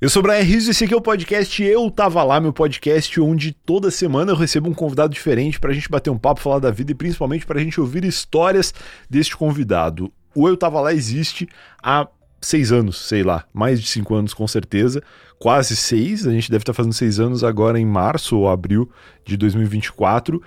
Eu sou o Brian Rizzo e esse aqui é o podcast Eu Tava Lá, meu podcast onde toda semana eu recebo um convidado diferente pra gente bater um papo, falar da vida e principalmente pra gente ouvir histórias deste convidado. O Eu Tava Lá existe há seis anos, sei lá, mais de cinco anos com certeza, quase seis, a gente deve estar fazendo seis anos agora em março ou abril de 2024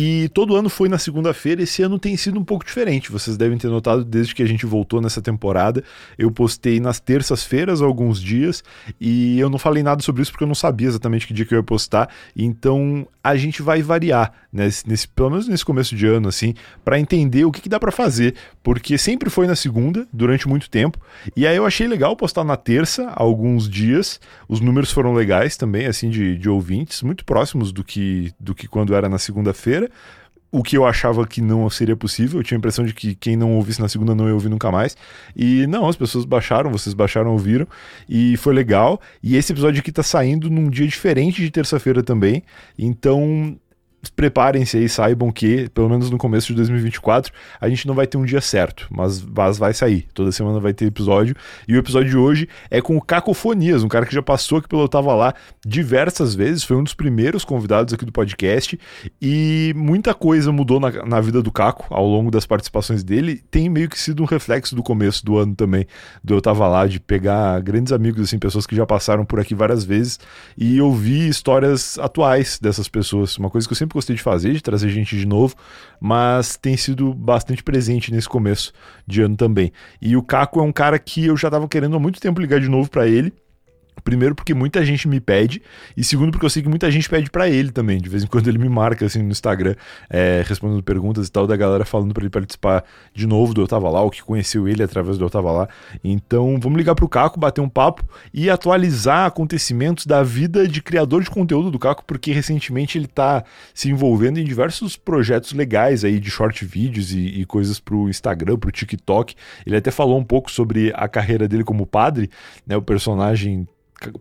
e todo ano foi na segunda-feira, esse ano tem sido um pouco diferente. Vocês devem ter notado desde que a gente voltou nessa temporada. Eu postei nas terças-feiras alguns dias e eu não falei nada sobre isso porque eu não sabia exatamente que dia que eu ia postar. Então a gente vai variar, nesse, nesse pelo menos nesse começo de ano, assim, para entender o que, que dá para fazer. Porque sempre foi na segunda, durante muito tempo. E aí eu achei legal postar na terça, alguns dias. Os números foram legais também, assim, de, de ouvintes, muito próximos do que, do que quando era na segunda-feira o que eu achava que não seria possível. Eu tinha a impressão de que quem não ouvisse na segunda não ia ouvir nunca mais. E não, as pessoas baixaram, vocês baixaram, ouviram. E foi legal. E esse episódio aqui tá saindo num dia diferente de terça-feira também. Então preparem-se aí, saibam que, pelo menos no começo de 2024, a gente não vai ter um dia certo, mas, mas vai sair. Toda semana vai ter episódio. E o episódio de hoje é com o Cacofonias, um cara que já passou aqui pelo Tava Lá diversas vezes, foi um dos primeiros convidados aqui do podcast. E muita coisa mudou na, na vida do Caco ao longo das participações dele. Tem meio que sido um reflexo do começo do ano também, do Eu Tava Lá, de pegar grandes amigos, assim, pessoas que já passaram por aqui várias vezes e ouvir histórias atuais dessas pessoas. Uma coisa que eu sempre gostei de fazer, de trazer gente de novo, mas tem sido bastante presente nesse começo de ano também. E o Caco é um cara que eu já estava querendo há muito tempo ligar de novo para ele. Primeiro porque muita gente me pede e segundo porque eu sei que muita gente pede para ele também. De vez em quando ele me marca assim no Instagram, é, respondendo perguntas e tal da galera falando para ele participar de novo do Eu Tava Lá, o que conheceu ele através do Eu Tava Lá. Então vamos ligar pro Caco, bater um papo e atualizar acontecimentos da vida de criador de conteúdo do Caco, porque recentemente ele tá se envolvendo em diversos projetos legais aí de short vídeos e, e coisas pro Instagram, pro TikTok. Ele até falou um pouco sobre a carreira dele como padre, né, o personagem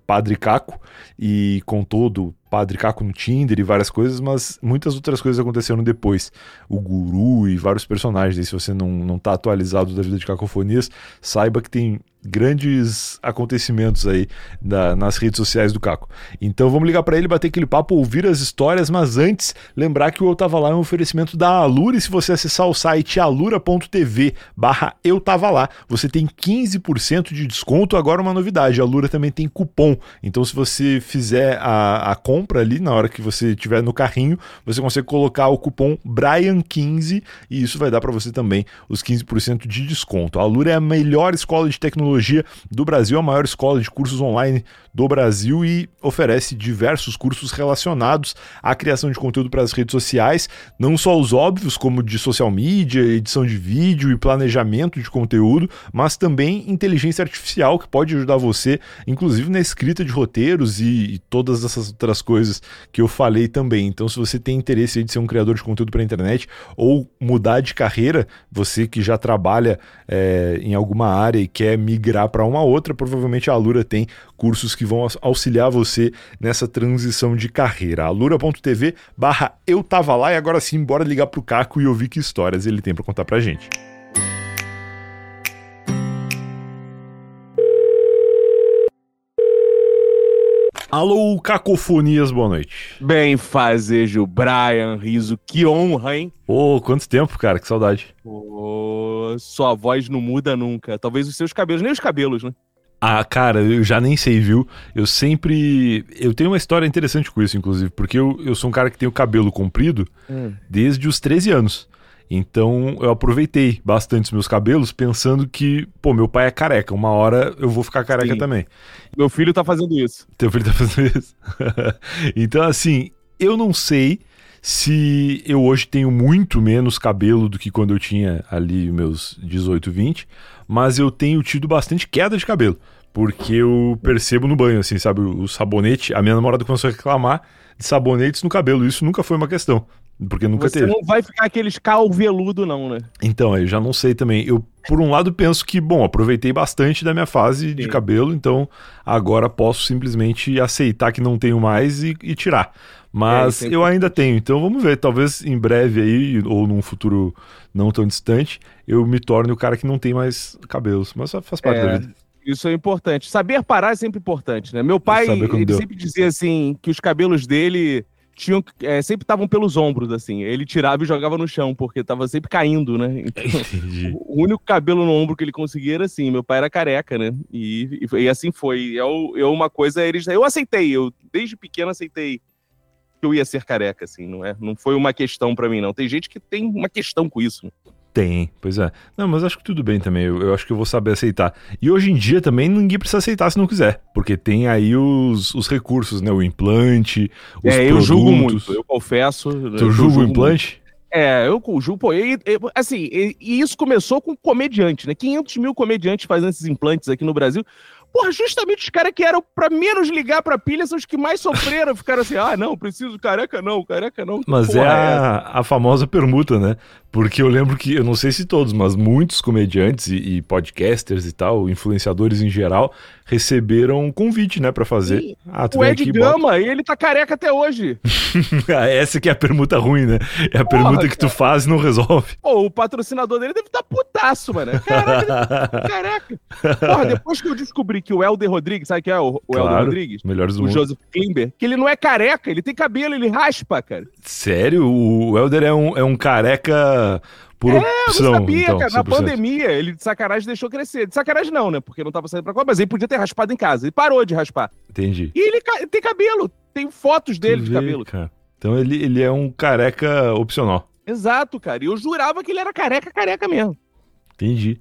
Padre Caco e com todo Padre Caco no Tinder e várias coisas, mas muitas outras coisas aconteceram depois. O Guru e vários personagens. Se você não, não tá atualizado da vida de Cacofonias, saiba que tem grandes acontecimentos aí da, nas redes sociais do Caco. Então vamos ligar para ele, bater aquele papo, ouvir as histórias, mas antes, lembrar que o Eu Tava Lá é um oferecimento da Alura e se você acessar o site alura.tv barra Eu Tava Lá, você tem 15% de desconto. Agora uma novidade, a Alura também tem cupom. Então se você fizer a, a compra ali, na hora que você tiver no carrinho, você consegue colocar o cupom Brian15 e isso vai dar para você também os 15% de desconto. A Alura é a melhor escola de tecnologia do Brasil, a maior escola de cursos online do Brasil e oferece diversos cursos relacionados à criação de conteúdo para as redes sociais, não só os óbvios, como de social media, edição de vídeo e planejamento de conteúdo, mas também inteligência artificial que pode ajudar você, inclusive na escrita de roteiros e, e todas essas outras coisas que eu falei também. Então, se você tem interesse de ser um criador de conteúdo para a internet ou mudar de carreira, você que já trabalha é, em alguma área e quer migrar para uma outra, provavelmente a Alura tem cursos que vão auxiliar você nessa transição de carreira. alura.tv barra eu tava lá e agora sim, bora ligar pro Caco e ouvir que histórias ele tem para contar pra gente. Alô, Cacofonias, boa noite. Bem fazejo, Brian Riso, que honra, hein? Ô, oh, quanto tempo, cara, que saudade. Oh, sua voz não muda nunca. Talvez os seus cabelos, nem os cabelos, né? Ah, cara, eu já nem sei, viu? Eu sempre. Eu tenho uma história interessante com isso, inclusive, porque eu, eu sou um cara que tem o cabelo comprido hum. desde os 13 anos. Então eu aproveitei bastante os meus cabelos pensando que, pô, meu pai é careca, uma hora eu vou ficar careca Sim. também. Meu filho tá fazendo isso. Teu filho tá fazendo isso. então, assim, eu não sei se eu hoje tenho muito menos cabelo do que quando eu tinha ali meus 18, 20, mas eu tenho tido bastante queda de cabelo. Porque eu percebo no banho, assim, sabe? O sabonete. A minha namorada começou a reclamar de sabonetes no cabelo. Isso nunca foi uma questão. Porque nunca Você teve. não vai ficar aqueles calveludo, não, né? Então, eu já não sei também. Eu, por um lado, penso que, bom, aproveitei bastante da minha fase Sim. de cabelo, então agora posso simplesmente aceitar que não tenho mais e, e tirar. Mas é, eu ainda tenho, então vamos ver. Talvez em breve aí, ou num futuro não tão distante, eu me torne o cara que não tem mais cabelos. Mas faz parte é, da vida. Isso é importante. Saber parar é sempre importante, né? Meu pai, ele deu. sempre dizia assim, que os cabelos dele tinham, é, sempre estavam pelos ombros, assim. Ele tirava e jogava no chão, porque tava sempre caindo, né? Então, o único cabelo no ombro que ele conseguia era assim. Meu pai era careca, né? E, e, e assim foi. Eu, eu, uma coisa, eles, eu aceitei, eu desde pequeno aceitei que eu ia ser careca, assim, não é? Não foi uma questão para mim, não. Tem gente que tem uma questão com isso. Né? Tem, pois é. Não, mas acho que tudo bem também. Eu, eu, acho que eu vou saber aceitar. E hoje em dia também ninguém precisa aceitar se não quiser. Porque tem aí os, os recursos, né? O implante, os é, produtos. eu julgo muito, eu confesso. Tu eu julga o implante? Muito. É, eu julgo, pô, e, e, assim, e, e, isso começou com comediante, né? 500 mil comediantes fazendo esses implantes aqui no Brasil. Porra, justamente os caras que eram pra menos ligar pra pilha são os que mais sofreram. Ficaram assim, ah, não, preciso careca não, careca não. Mas é, é a, a famosa permuta, né? Porque eu lembro que, eu não sei se todos, mas muitos comediantes e, e podcasters e tal, influenciadores em geral, receberam um convite, né, pra fazer. Ah, tu o Ed aqui, Gama, bota... ele tá careca até hoje. Ah, essa que é a permuta ruim, né? É a Porra, permuta que cara. tu faz e não resolve. Pô, o patrocinador dele deve estar tá putaço, mano. Caraca, careca. Porra, depois que eu descobri que o Helder Rodrigues, sabe quem é o, o claro, Helder Rodrigues? Melhores do o mundo. Joseph Klimber, que ele não é careca, ele tem cabelo, ele raspa, cara. Sério? O Helder é um, é um careca por é, opção. Eu não sabia, então, cara. Na pandemia, ele de sacanagem deixou crescer. De sacanagem não, né? Porque não tava saindo pra coisa, mas ele podia ter raspado em casa. Ele parou de raspar. Entendi. E ele tem cabelo. Tem fotos dele de cabelo. Cara. Então ele, ele é um careca opcional. Exato, cara. E eu jurava que ele era careca, careca mesmo. Entendi.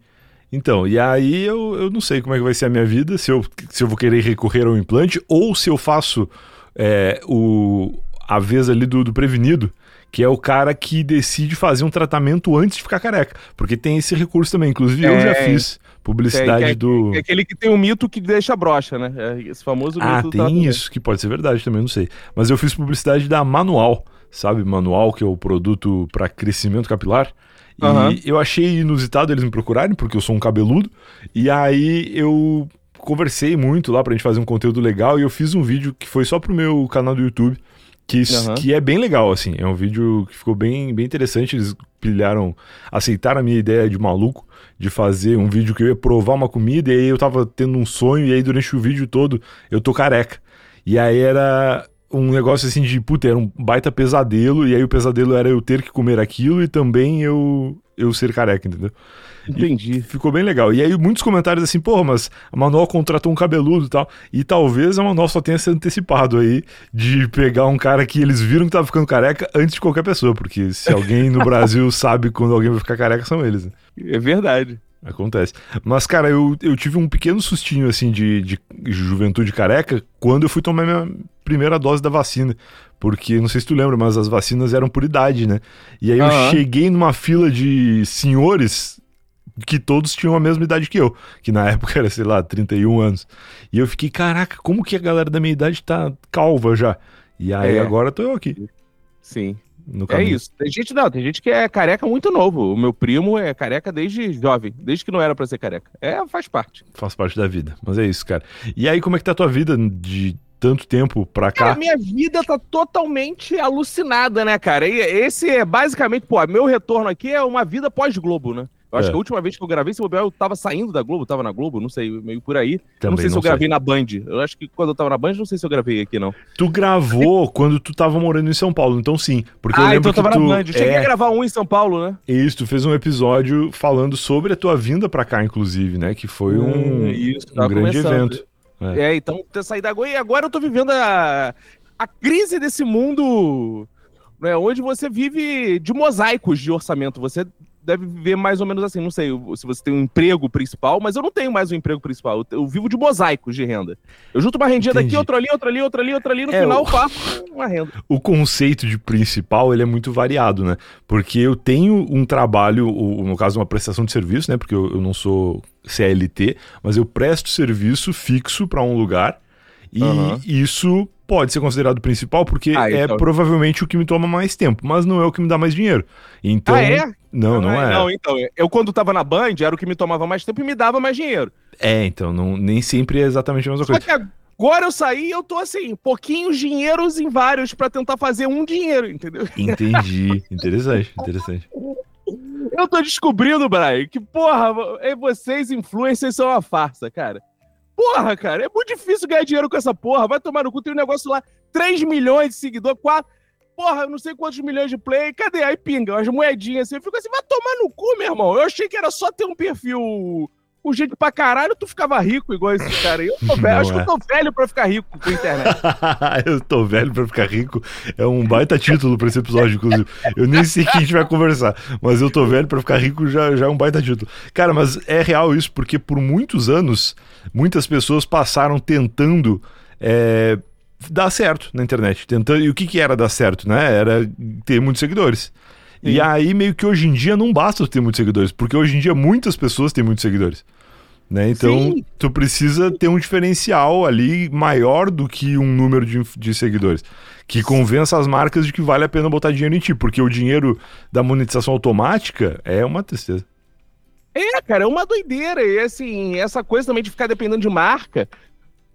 Então, e aí eu, eu não sei como é que vai ser a minha vida, se eu, se eu vou querer recorrer ao implante ou se eu faço é, o, a vez ali do, do prevenido, que é o cara que decide fazer um tratamento antes de ficar careca. Porque tem esse recurso também. Inclusive, é, eu já fiz publicidade é, é, do. É aquele que tem um mito que deixa brocha, né? É esse famoso ah, mito. Ah, tem isso, que pode ser verdade também, não sei. Mas eu fiz publicidade da Manual, sabe? Manual, que é o produto para crescimento capilar. E uhum. eu achei inusitado eles me procurarem, porque eu sou um cabeludo. E aí eu conversei muito lá pra gente fazer um conteúdo legal. E eu fiz um vídeo que foi só pro meu canal do YouTube que, uhum. que é bem legal, assim. É um vídeo que ficou bem, bem interessante. Eles pilharam, aceitaram a minha ideia de maluco de fazer um vídeo que eu ia provar uma comida. E aí eu tava tendo um sonho. E aí durante o vídeo todo eu tô careca. E aí era um negócio assim de, puta, era um baita pesadelo. E aí o pesadelo era eu ter que comer aquilo e também eu, eu ser careca, entendeu? Entendi. E ficou bem legal. E aí muitos comentários assim, porra, mas a Manual contratou um cabeludo e tal. E talvez a Manual só tenha se antecipado aí de pegar um cara que eles viram que tava ficando careca antes de qualquer pessoa. Porque se alguém no Brasil sabe quando alguém vai ficar careca, são eles. Né? É verdade. Acontece. Mas, cara, eu, eu tive um pequeno sustinho, assim, de, de juventude careca quando eu fui tomar minha primeira dose da vacina. Porque, não sei se tu lembra, mas as vacinas eram por idade, né? E aí uhum. eu cheguei numa fila de senhores que todos tinham a mesma idade que eu, que na época era, sei lá, 31 anos. E eu fiquei, caraca, como que a galera da minha idade tá calva já? E aí é. agora tô eu aqui. Sim. é isso. Tem gente não, tem gente que é careca muito novo. O meu primo é careca desde jovem, desde que não era para ser careca. É, faz parte. Faz parte da vida. Mas é isso, cara. E aí, como é que tá a tua vida de tanto tempo pra cá. Cara, minha vida tá totalmente alucinada, né, cara? E esse é basicamente, pô, meu retorno aqui é uma vida pós-Globo, né? Eu acho é. que a última vez que eu gravei esse bobear, eu tava saindo da Globo, tava na Globo, não sei, meio por aí. Também não sei se não eu sei. gravei na Band. Eu acho que quando eu tava na Band, não sei se eu gravei aqui, não. Tu gravou quando tu tava morando em São Paulo, então sim. Porque ah, eu lembro então eu tava tu... na Band. Eu cheguei é... a gravar um em São Paulo, né? Isso, tu fez um episódio falando sobre a tua vinda pra cá, inclusive, né? Que foi um, hum, isso, um grande começando. evento. É. é, então ter saído da Goiânia. E agora eu tô vivendo a, a crise desse mundo né, onde você vive de mosaicos de orçamento. Você deve viver mais ou menos assim. Não sei se você tem um emprego principal, mas eu não tenho mais um emprego principal. Eu, eu vivo de mosaicos de renda. Eu junto uma rendinha Entendi. daqui, outra ali, outra ali, outra ali, outra ali, no é, final o... faço uma renda. O conceito de principal, ele é muito variado, né? Porque eu tenho um trabalho, no caso, uma prestação de serviço, né? Porque eu, eu não sou CLT, mas eu presto serviço fixo para um lugar e uhum. isso pode ser considerado principal porque ah, é então... é provavelmente o que me toma mais tempo, mas não é o que me dá mais dinheiro. Então, ah, é? Não, não, não é, é. Não, então, eu quando tava na Band era o que me tomava mais tempo e me dava mais dinheiro. É, então, não, nem sempre é exatamente a mesma Só coisa. Que agora eu saí e eu tô assim, pouquinhos dinheiros em vários para tentar fazer um dinheiro, entendeu? Entendi. interessante, interessante. Eu tô descobrindo, Brian, que porra, vocês influencers são uma farsa, cara. Porra, cara, é muito difícil ganhar dinheiro com essa porra. Vai tomar no cu, tem um negócio lá, 3 milhões de seguidores, 4. Porra, não sei quantos milhões de play. Cadê? Aí pinga, as moedinhas assim. Eu fico assim, vai tomar no cu, meu irmão. Eu achei que era só ter um perfil gente pra caralho, tu ficava rico igual esse cara. Eu tô velho, acho é. que eu tô velho pra ficar rico com a internet. eu tô velho pra ficar rico. É um baita título pra esse episódio, inclusive. Eu nem sei que a gente vai conversar, mas eu tô velho pra ficar rico já, já é um baita título. Cara, mas é real isso, porque por muitos anos, muitas pessoas passaram tentando. É, dar certo na internet. Tentando, e o que, que era dar certo, né? Era ter muitos seguidores. Sim. E aí, meio que hoje em dia não basta ter muitos seguidores, porque hoje em dia muitas pessoas têm muitos seguidores. Né? Então, Sim. tu precisa ter um diferencial ali maior do que um número de, de seguidores. Que convença as marcas de que vale a pena botar dinheiro em ti, porque o dinheiro da monetização automática é uma tristeza. É, cara, é uma doideira. E assim, essa coisa também de ficar dependendo de marca.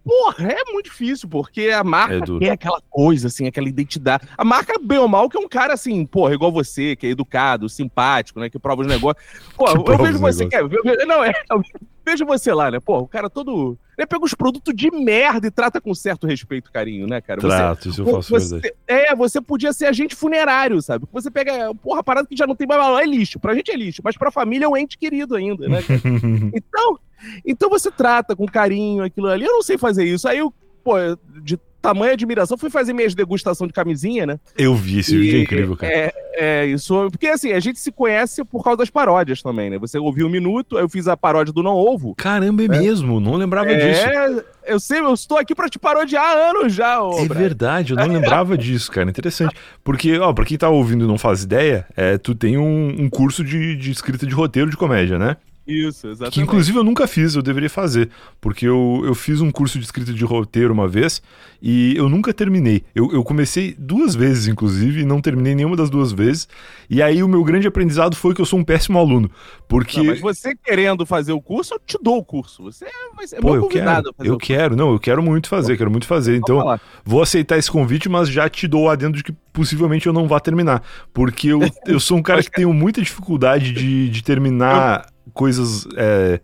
Porra, é muito difícil, porque a marca é tem aquela coisa, assim, aquela identidade. A marca, bem ou mal, que é um cara assim, porra, igual você, que é educado, simpático, né? Que prova os negócios. Pô, eu vejo você, que é, não, é, eu vejo você lá, né? Pô, o cara todo. Ele pega os produtos de merda e trata com certo respeito e carinho, né, cara? Trato, isso eu faço você, verdade. É, você podia ser agente funerário, sabe? Você pega, porra, parada que já não tem mais valor, é lixo. Pra gente é lixo, mas pra família é um ente querido ainda, né? então. Então você trata com carinho aquilo ali. Eu não sei fazer isso. Aí eu, pô, de tamanha admiração, fui fazer minhas degustação de camisinha, né? Eu vi esse vídeo, é incrível, cara. É, é, isso. Porque assim, a gente se conhece por causa das paródias também, né? Você ouviu um minuto, eu fiz a paródia do Não Ovo. Caramba, é, é. mesmo, não lembrava é, disso. Eu sei, eu estou aqui para te parodiar há anos já, ô, É verdade, eu não lembrava disso, cara. Interessante. Porque, ó, pra quem tá ouvindo e não faz ideia, é, tu tem um, um curso de, de escrita de roteiro de comédia, né? Isso, exatamente. Que inclusive eu nunca fiz, eu deveria fazer. Porque eu, eu fiz um curso de escrita de roteiro uma vez e eu nunca terminei. Eu, eu comecei duas vezes, inclusive, e não terminei nenhuma das duas vezes. E aí o meu grande aprendizado foi que eu sou um péssimo aluno. Porque. Não, mas você querendo fazer o curso, eu te dou o curso. Você vai ser Pô, eu quero, eu quero, não, eu quero muito fazer, quero muito fazer. Então, vou aceitar esse convite, mas já te dou adendo de que possivelmente eu não vá terminar. Porque eu, eu sou um cara que tenho muita dificuldade de, de terminar coisas. É,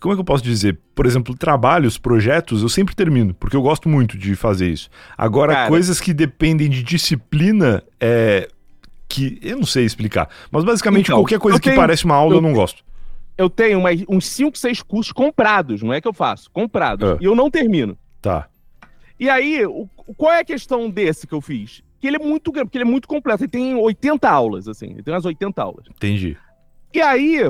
como é que eu posso dizer? Por exemplo, trabalhos, projetos, eu sempre termino, porque eu gosto muito de fazer isso. Agora, Cara, coisas que dependem de disciplina, é. Que eu não sei explicar. Mas basicamente então, qualquer coisa que tenho, parece uma aula eu, eu não gosto. Eu tenho uns 5, 6 cursos comprados, não é que eu faço, comprados. Ah. E eu não termino. Tá. E aí, o, qual é a questão desse que eu fiz? Que ele é muito grande, porque ele é muito completo. Ele tem 80 aulas, assim. Ele tem umas 80 aulas. Entendi. E aí,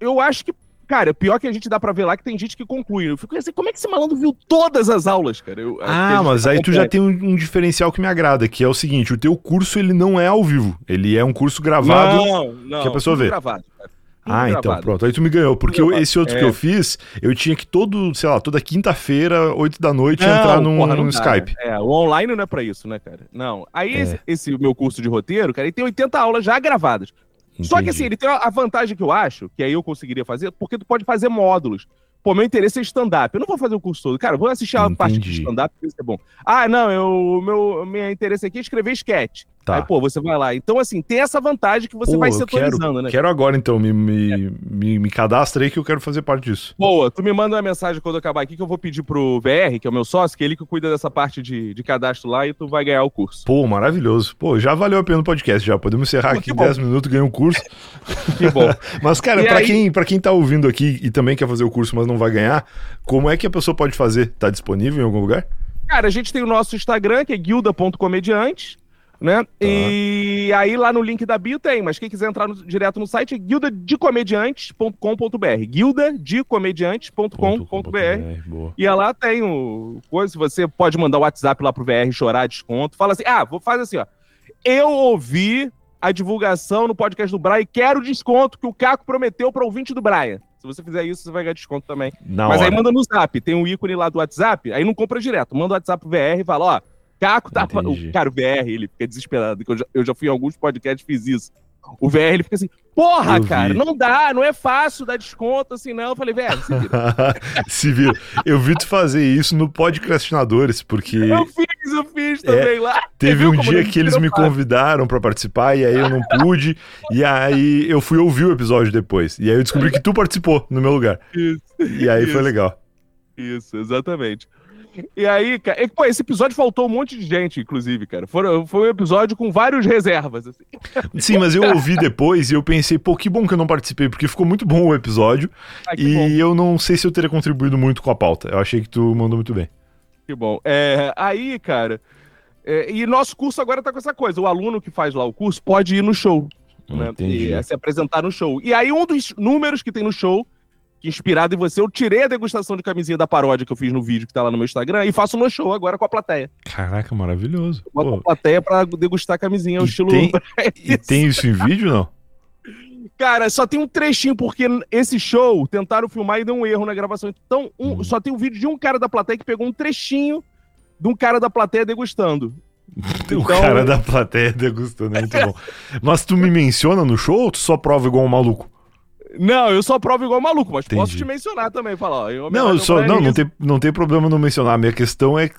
eu acho que, cara, pior que a gente dá pra ver lá que tem gente que conclui. Eu fico assim, como é que esse malandro viu todas as aulas, cara? Eu, ah, mas aí tu já tem um, um, diferencial que me agrada, que é o seguinte, o teu curso, ele não é ao vivo. Ele é um curso gravado não, não, que a pessoa vê. Gravado, cara. Ah, então, gravado. então, pronto. Aí tu me ganhou. Porque eu, esse outro é. que eu fiz, eu tinha que todo, sei lá, toda quinta-feira, 8 da noite, não, entrar num, porra, num Skype. É, o online não é pra isso, né, cara? Não. Aí é. esse, esse, meu curso de roteiro, cara, ele tem 80 aulas já gravadas. Entendi. Só que assim, ele tem a vantagem que eu acho, que aí eu conseguiria fazer, porque tu pode fazer módulos. Pô, meu interesse é stand-up. Eu não vou fazer o curso todo. Cara, vou assistir a Entendi. parte de stand-up, porque isso é bom. Ah, não, eu, meu, meu interesse aqui é escrever sketch. Tá. Aí, pô, você vai lá. Então, assim, tem essa vantagem que você pô, vai setorizando, quero, né? Quero agora, então, me, me, é. me, me cadastra aí que eu quero fazer parte disso. Boa, tu me manda uma mensagem quando eu acabar aqui que eu vou pedir pro VR, que é o meu sócio, que é ele que cuida dessa parte de, de cadastro lá e tu vai ganhar o curso. Pô, maravilhoso. Pô, já valeu a pena o podcast, já. Podemos encerrar pô, aqui 10 minutos, ganhar um curso. que bom. mas, cara, pra, aí... quem, pra quem tá ouvindo aqui e também quer fazer o curso, mas não vai ganhar, como é que a pessoa pode fazer? Tá disponível em algum lugar? Cara, a gente tem o nosso Instagram, que é guilda.comediante né? Tá. E aí lá no link da bio tem, mas quem quiser entrar no, direto no site é guildadecomediantes.com.br guildadecomediantes.com.br e lá tem o coisa, você pode mandar o WhatsApp lá pro VR chorar desconto, fala assim, ah, vou fazer assim, ó, eu ouvi a divulgação no podcast do Brian e quero desconto que o Caco prometeu para ouvinte do Brian. Se você fizer isso, você vai ganhar desconto também. Na Mas hora. aí manda no zap, tem um ícone lá do WhatsApp, aí não compra direto, manda o WhatsApp pro VR e fala, ó, Caco tá. O, cara, o VR, ele fica desesperado. Eu já, eu já fui em alguns podcasts fiz isso. O VR, ele fica assim, porra, eu cara, vi. não dá, não é fácil dar desconto assim, não. Eu falei, velho, se vira. se vira. Eu vi tu fazer isso no Podcastinadores, porque. Eu fiz, eu fiz também é, lá. Teve um dia que eles me convidaram para participar e aí eu não pude. e aí eu fui ouvir o episódio depois. E aí eu descobri que tu participou no meu lugar. Isso. E aí isso. foi legal. Isso, exatamente. E aí, cara, e, pô, esse episódio faltou um monte de gente, inclusive, cara. Foi, foi um episódio com vários reservas. Assim. Sim, mas eu ouvi depois e eu pensei, pô, que bom que eu não participei, porque ficou muito bom o episódio. Ah, e bom. eu não sei se eu teria contribuído muito com a pauta. Eu achei que tu mandou muito bem. Que bom. É, aí, cara. É, e nosso curso agora tá com essa coisa. O aluno que faz lá o curso pode ir no show. Né? E, é, se apresentar no show. E aí, um dos números que tem no show que inspirado em você, eu tirei a degustação de camisinha da paródia que eu fiz no vídeo que tá lá no meu Instagram e faço no show agora com a plateia. Caraca, maravilhoso. Eu boto a plateia pra degustar a camisinha, o estilo. Tem, e tem isso em vídeo, não? Cara, só tem um trechinho, porque esse show tentaram filmar e deu um erro na gravação. Então, um, hum. só tem um vídeo de um cara da plateia que pegou um trechinho de um cara da plateia degustando. o cara da plateia degustando, é muito bom. Mas tu me menciona no show ou tu só prova igual um maluco? Não, eu só provo igual maluco, mas Entendi. posso te mencionar também, falar, ó, Não, só, não, não tem, não tem problema não mencionar. A minha questão é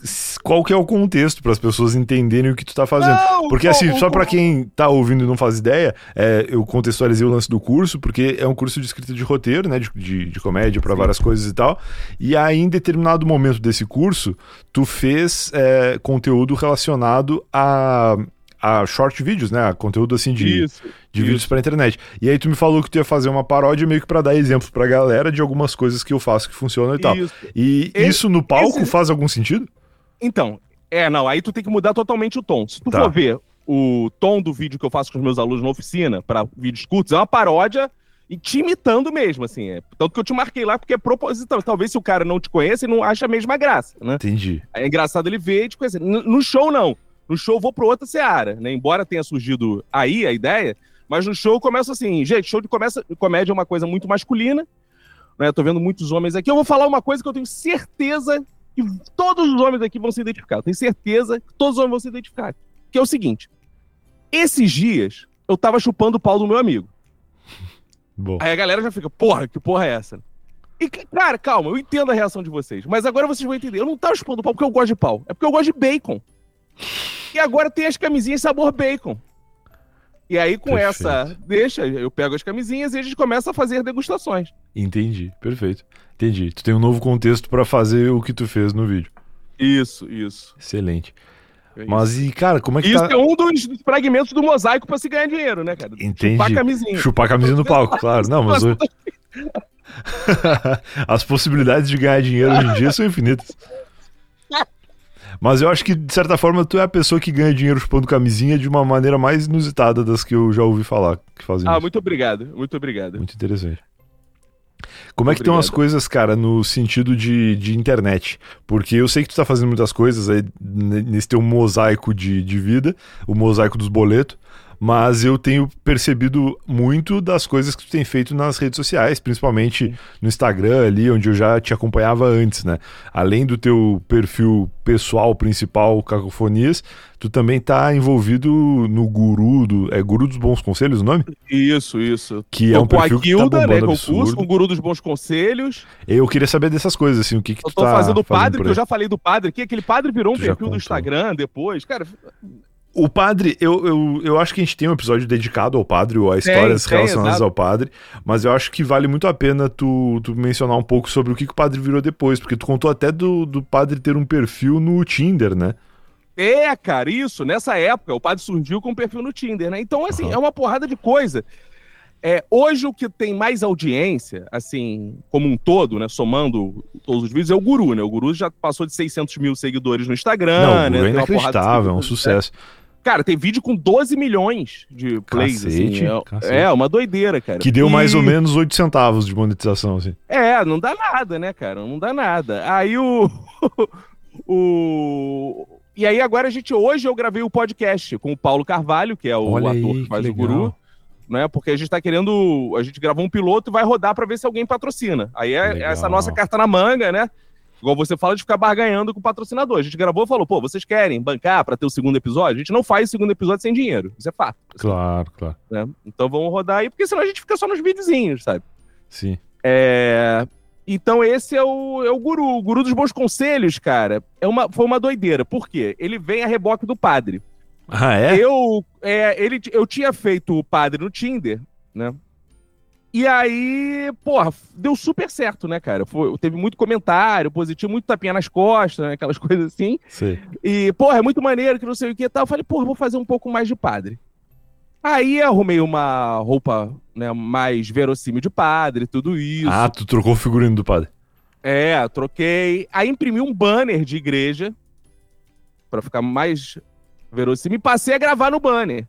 qual que é o contexto para as pessoas entenderem o que tu tá fazendo. Não, porque assim, o, só para quem tá ouvindo e não faz ideia, é, eu contextualizei o lance do curso, porque é um curso de escrita de roteiro, né, de, de, de comédia para várias coisas e tal. E aí, em determinado momento desse curso, tu fez é, conteúdo relacionado a a short vídeos, né? Conteúdo assim de, isso, de vídeos pra internet. E aí tu me falou que tu ia fazer uma paródia meio que pra dar exemplos pra galera de algumas coisas que eu faço que funcionam e tal. Isso. E esse, isso no palco esse... faz algum sentido? Então, é, não, aí tu tem que mudar totalmente o tom. Se tu tá. for ver o tom do vídeo que eu faço com os meus alunos na oficina para vídeos curtos, é uma paródia e te imitando mesmo, assim. É, tanto que eu te marquei lá porque é proposital. Talvez se o cara não te conhece, ele não acha a mesma graça, né? Entendi. É engraçado ele ver e te conhecer. No show, não. No show vou para outra seara, né? Embora tenha surgido aí a ideia, mas no show começa assim, gente, show de começa, comédia é uma coisa muito masculina, né? Tô vendo muitos homens aqui. Eu vou falar uma coisa que eu tenho certeza que todos os homens aqui vão se identificar. Eu tenho certeza que todos os homens vão se identificar. Que é o seguinte: esses dias eu tava chupando o pau do meu amigo. Bom. Aí a galera já fica, porra, que porra é essa? E, cara, calma, eu entendo a reação de vocês, mas agora vocês vão entender. Eu não tava chupando pau porque eu gosto de pau, é porque eu gosto de bacon. E agora tem as camisinhas sabor bacon. E aí, com perfeito. essa, deixa, eu pego as camisinhas e a gente começa a fazer degustações. Entendi, perfeito. Entendi. Tu tem um novo contexto para fazer o que tu fez no vídeo. Isso, isso. Excelente. É Mas e, cara, como é que Isso tá... é um dos fragmentos do mosaico para se ganhar dinheiro, né, cara? Entendi. Chupar a camisinha. Chupar a camisinha no palco, claro. Não, mas... As possibilidades de ganhar dinheiro hoje em dia são infinitas. Mas eu acho que, de certa forma, tu é a pessoa que ganha dinheiro chupando camisinha de uma maneira mais inusitada das que eu já ouvi falar que fazem Ah, isso. muito obrigado, muito obrigado. Muito interessante. Como é que estão as coisas, cara, no sentido de, de internet? Porque eu sei que tu tá fazendo muitas coisas aí nesse teu mosaico de, de vida, o mosaico dos boletos mas eu tenho percebido muito das coisas que tu tem feito nas redes sociais, principalmente no Instagram ali, onde eu já te acompanhava antes, né? Além do teu perfil pessoal principal, Cacofonias, tu também tá envolvido no Guru, do, é Guru dos Bons Conselhos o nome? Isso, isso. Que é um perfil que tá né, concurso, com o Guru dos Bons Conselhos. Eu queria saber dessas coisas, assim, o que que eu tu tô tá fazendo, fazendo padre, que eu já falei do padre, que aquele padre virou um tu perfil do Instagram depois, cara... O padre, eu, eu, eu acho que a gente tem um episódio dedicado ao padre, ou a histórias tem, relacionadas tem, ao padre, mas eu acho que vale muito a pena tu, tu mencionar um pouco sobre o que, que o padre virou depois, porque tu contou até do, do padre ter um perfil no Tinder, né? É, cara, isso. Nessa época, o padre surgiu com um perfil no Tinder, né? Então, assim, uhum. é uma porrada de coisa. É, hoje, o que tem mais audiência, assim, como um todo, né? Somando todos os vídeos, é o Guru, né? O Guru já passou de 600 mil seguidores no Instagram, Não, o Guru né? É inacreditável, é um sucesso. É. Cara, tem vídeo com 12 milhões de plays, assim, cacete, assim. É, cacete. é, uma doideira, cara. Que deu e... mais ou menos 8 centavos de monetização, assim. É, não dá nada, né, cara? Não dá nada. Aí o. o. E aí, agora a gente. Hoje eu gravei o podcast com o Paulo Carvalho, que é o Olha ator aí, que faz que o Guru. Né, porque a gente tá querendo. A gente gravou um piloto e vai rodar para ver se alguém patrocina. Aí é, é essa nossa carta na manga, né? Igual você fala de ficar barganhando com o patrocinador. A gente gravou e falou, pô, vocês querem bancar para ter o segundo episódio? A gente não faz o segundo episódio sem dinheiro. Isso é fato. Assim, claro, claro. Né? Então vamos rodar aí, porque senão a gente fica só nos videozinhos, sabe? Sim. É... Então esse é o, é o guru. O guru dos bons conselhos, cara, é uma, foi uma doideira. Por quê? Ele vem a reboque do padre. Ah, é? Eu, é, ele, eu tinha feito o padre no Tinder, né? E aí, porra, deu super certo, né, cara? Foi, teve muito comentário positivo, muito tapinha nas costas, né, aquelas coisas assim. Sim. E, porra, é muito maneiro, que não sei o que e tal. Eu falei, porra, vou fazer um pouco mais de padre. Aí arrumei uma roupa né, mais verossímil de padre, tudo isso. Ah, tu trocou o figurino do padre. É, troquei. Aí imprimi um banner de igreja para ficar mais verossímil e passei a gravar no banner.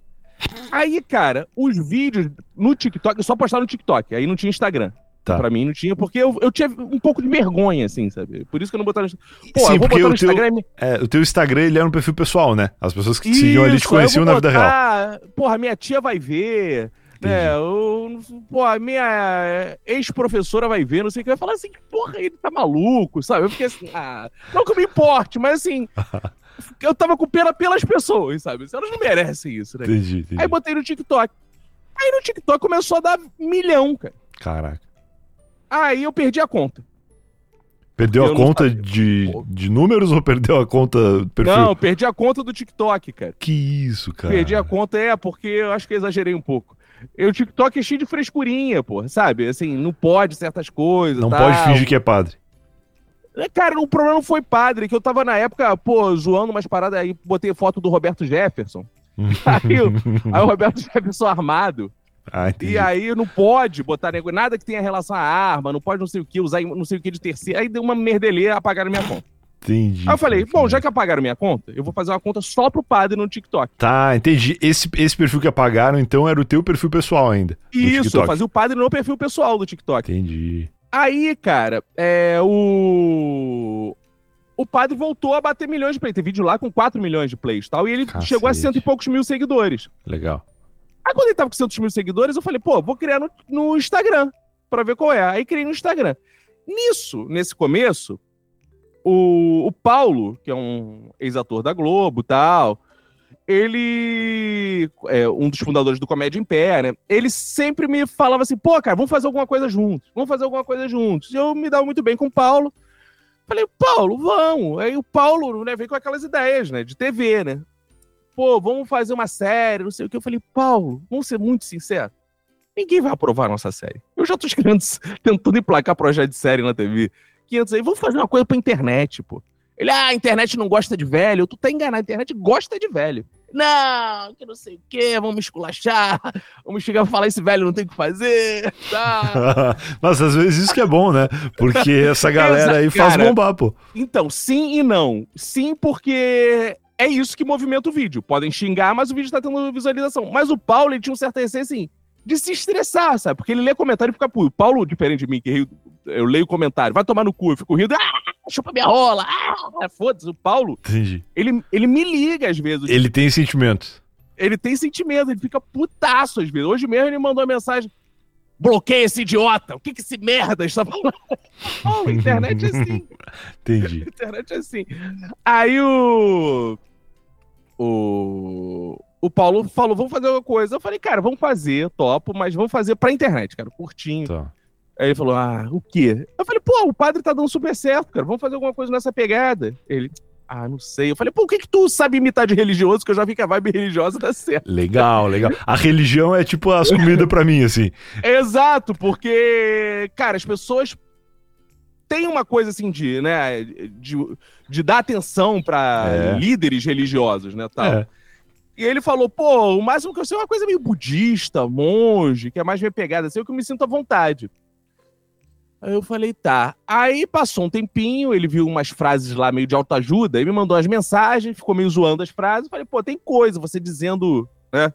Aí, cara, os vídeos no TikTok, eu só postava no TikTok, aí não tinha Instagram. Tá. Pra mim não tinha, porque eu, eu tinha um pouco de vergonha, assim, sabe? Por isso que eu não botava no Pô, Sim, eu vou botar no Instagram. Teu, é, o teu Instagram ele era um perfil pessoal, né? As pessoas que te seguiam ali te conheciam na vida real. Porra, minha tia vai ver. Né, eu, pô, a minha ex-professora vai ver, não sei o que, vai falar assim, porra, ele tá maluco, sabe? Eu fiquei assim, ah, não que eu me importe, mas assim, eu tava com pena pelas pessoas, sabe? Elas não merecem isso, né? Entendi, entendi. Aí botei no TikTok. Aí no TikTok começou a dar milhão, cara. Caraca. Aí eu perdi a conta. Perdeu eu a conta de, de números ou perdeu a conta perfil? Não, perdi a conta do TikTok, cara. Que isso, cara. Perdi a conta, é, porque eu acho que eu exagerei um pouco. E o TikTok é cheio de frescurinha, pô, sabe? Assim, não pode certas coisas. Não tal. pode fingir que é padre. É, cara, o problema não foi padre, que eu tava na época, pô, zoando umas paradas aí, botei foto do Roberto Jefferson. aí, aí, o Roberto Jefferson armado. Ah, e aí não pode botar nada que tenha relação à arma, não pode não sei o que, usar não sei o que de terceiro. Aí deu uma merdeleira, apagaram minha conta. Entendi. Aí eu falei, bom, já que apagaram minha conta, eu vou fazer uma conta só pro padre no TikTok. Tá, entendi. Esse, esse perfil que apagaram, então, era o teu perfil pessoal ainda. Isso, eu fazia o padre no perfil pessoal do TikTok. Entendi. Aí, cara, é, o. O padre voltou a bater milhões de plays. Tem vídeo lá com 4 milhões de plays e tal. E ele Cacete. chegou a cento e poucos mil seguidores. Legal. Aí quando ele tava com cento mil seguidores, eu falei, pô, vou criar no, no Instagram pra ver qual é. Aí criei no Instagram. Nisso, nesse começo, o, o Paulo, que é um ex-ator da Globo tal, ele é um dos fundadores do Comédia em Pé, né? Ele sempre me falava assim, pô, cara, vamos fazer alguma coisa juntos, vamos fazer alguma coisa juntos. E eu me dava muito bem com o Paulo. Falei, Paulo, vamos. Aí o Paulo, né, veio com aquelas ideias, né, de TV, né? Pô, vamos fazer uma série, não sei o que. Eu falei, Paulo, vamos ser muito sinceros. Ninguém vai aprovar a nossa série. Eu já tô escrevendo, tentando emplacar projeto de série na TV. 500 aí, vamos fazer uma coisa pra internet, pô. Ele, ah, a internet não gosta de velho. Tu tá enganado, a internet gosta de velho. Não, que não sei o quê, vamos me esculachar, vamos chegar a falar esse velho não tem o que fazer. Tá. Mas às vezes isso que é bom, né? Porque essa galera aí faz Cara, bombar, pô. Então, sim e não. Sim, porque é isso que movimenta o vídeo. Podem xingar, mas o vídeo tá tendo visualização. Mas o Paulo, ele tinha um certo receio, assim, de se estressar, sabe? Porque ele lê comentário e fica puto. Paulo, diferente de mim, que eu leio comentário, vai tomar no cu, eu fico rindo, ah! chupa minha rola. Ah, Foda-se, o Paulo. Entendi. Ele, ele me liga às vezes. Ele tem sentimentos. Ele tem sentimento, ele fica putaço às vezes. Hoje mesmo ele mandou uma mensagem. Bloqueia esse idiota! O que que esse merda está falando? Paulo, a internet é assim. Entendi. A internet é assim. Aí o. O. O Paulo falou, vamos fazer uma coisa. Eu falei, cara, vamos fazer, topo, mas vamos fazer pra internet, cara, curtinho. Tá. Aí ele falou: Ah, o quê? Eu falei: Pô, o padre tá dando super certo, cara. Vamos fazer alguma coisa nessa pegada. Ele. Ah, não sei. Eu falei, pô, o que que tu sabe imitar de religioso? Que eu já vi que a vibe religiosa dá certo. Legal, legal. A religião é tipo as comidas para mim, assim. Exato, porque, cara, as pessoas têm uma coisa assim de, né, de, de dar atenção para é. líderes religiosos, né, tal. É. E ele falou, pô, o máximo que eu sei é uma coisa meio budista, monge, que é mais minha pegada, assim, é o que eu me sinto à vontade. Aí eu falei, tá. Aí passou um tempinho, ele viu umas frases lá meio de autoajuda, e me mandou as mensagens, ficou meio zoando as frases. Falei, pô, tem coisa, você dizendo, né?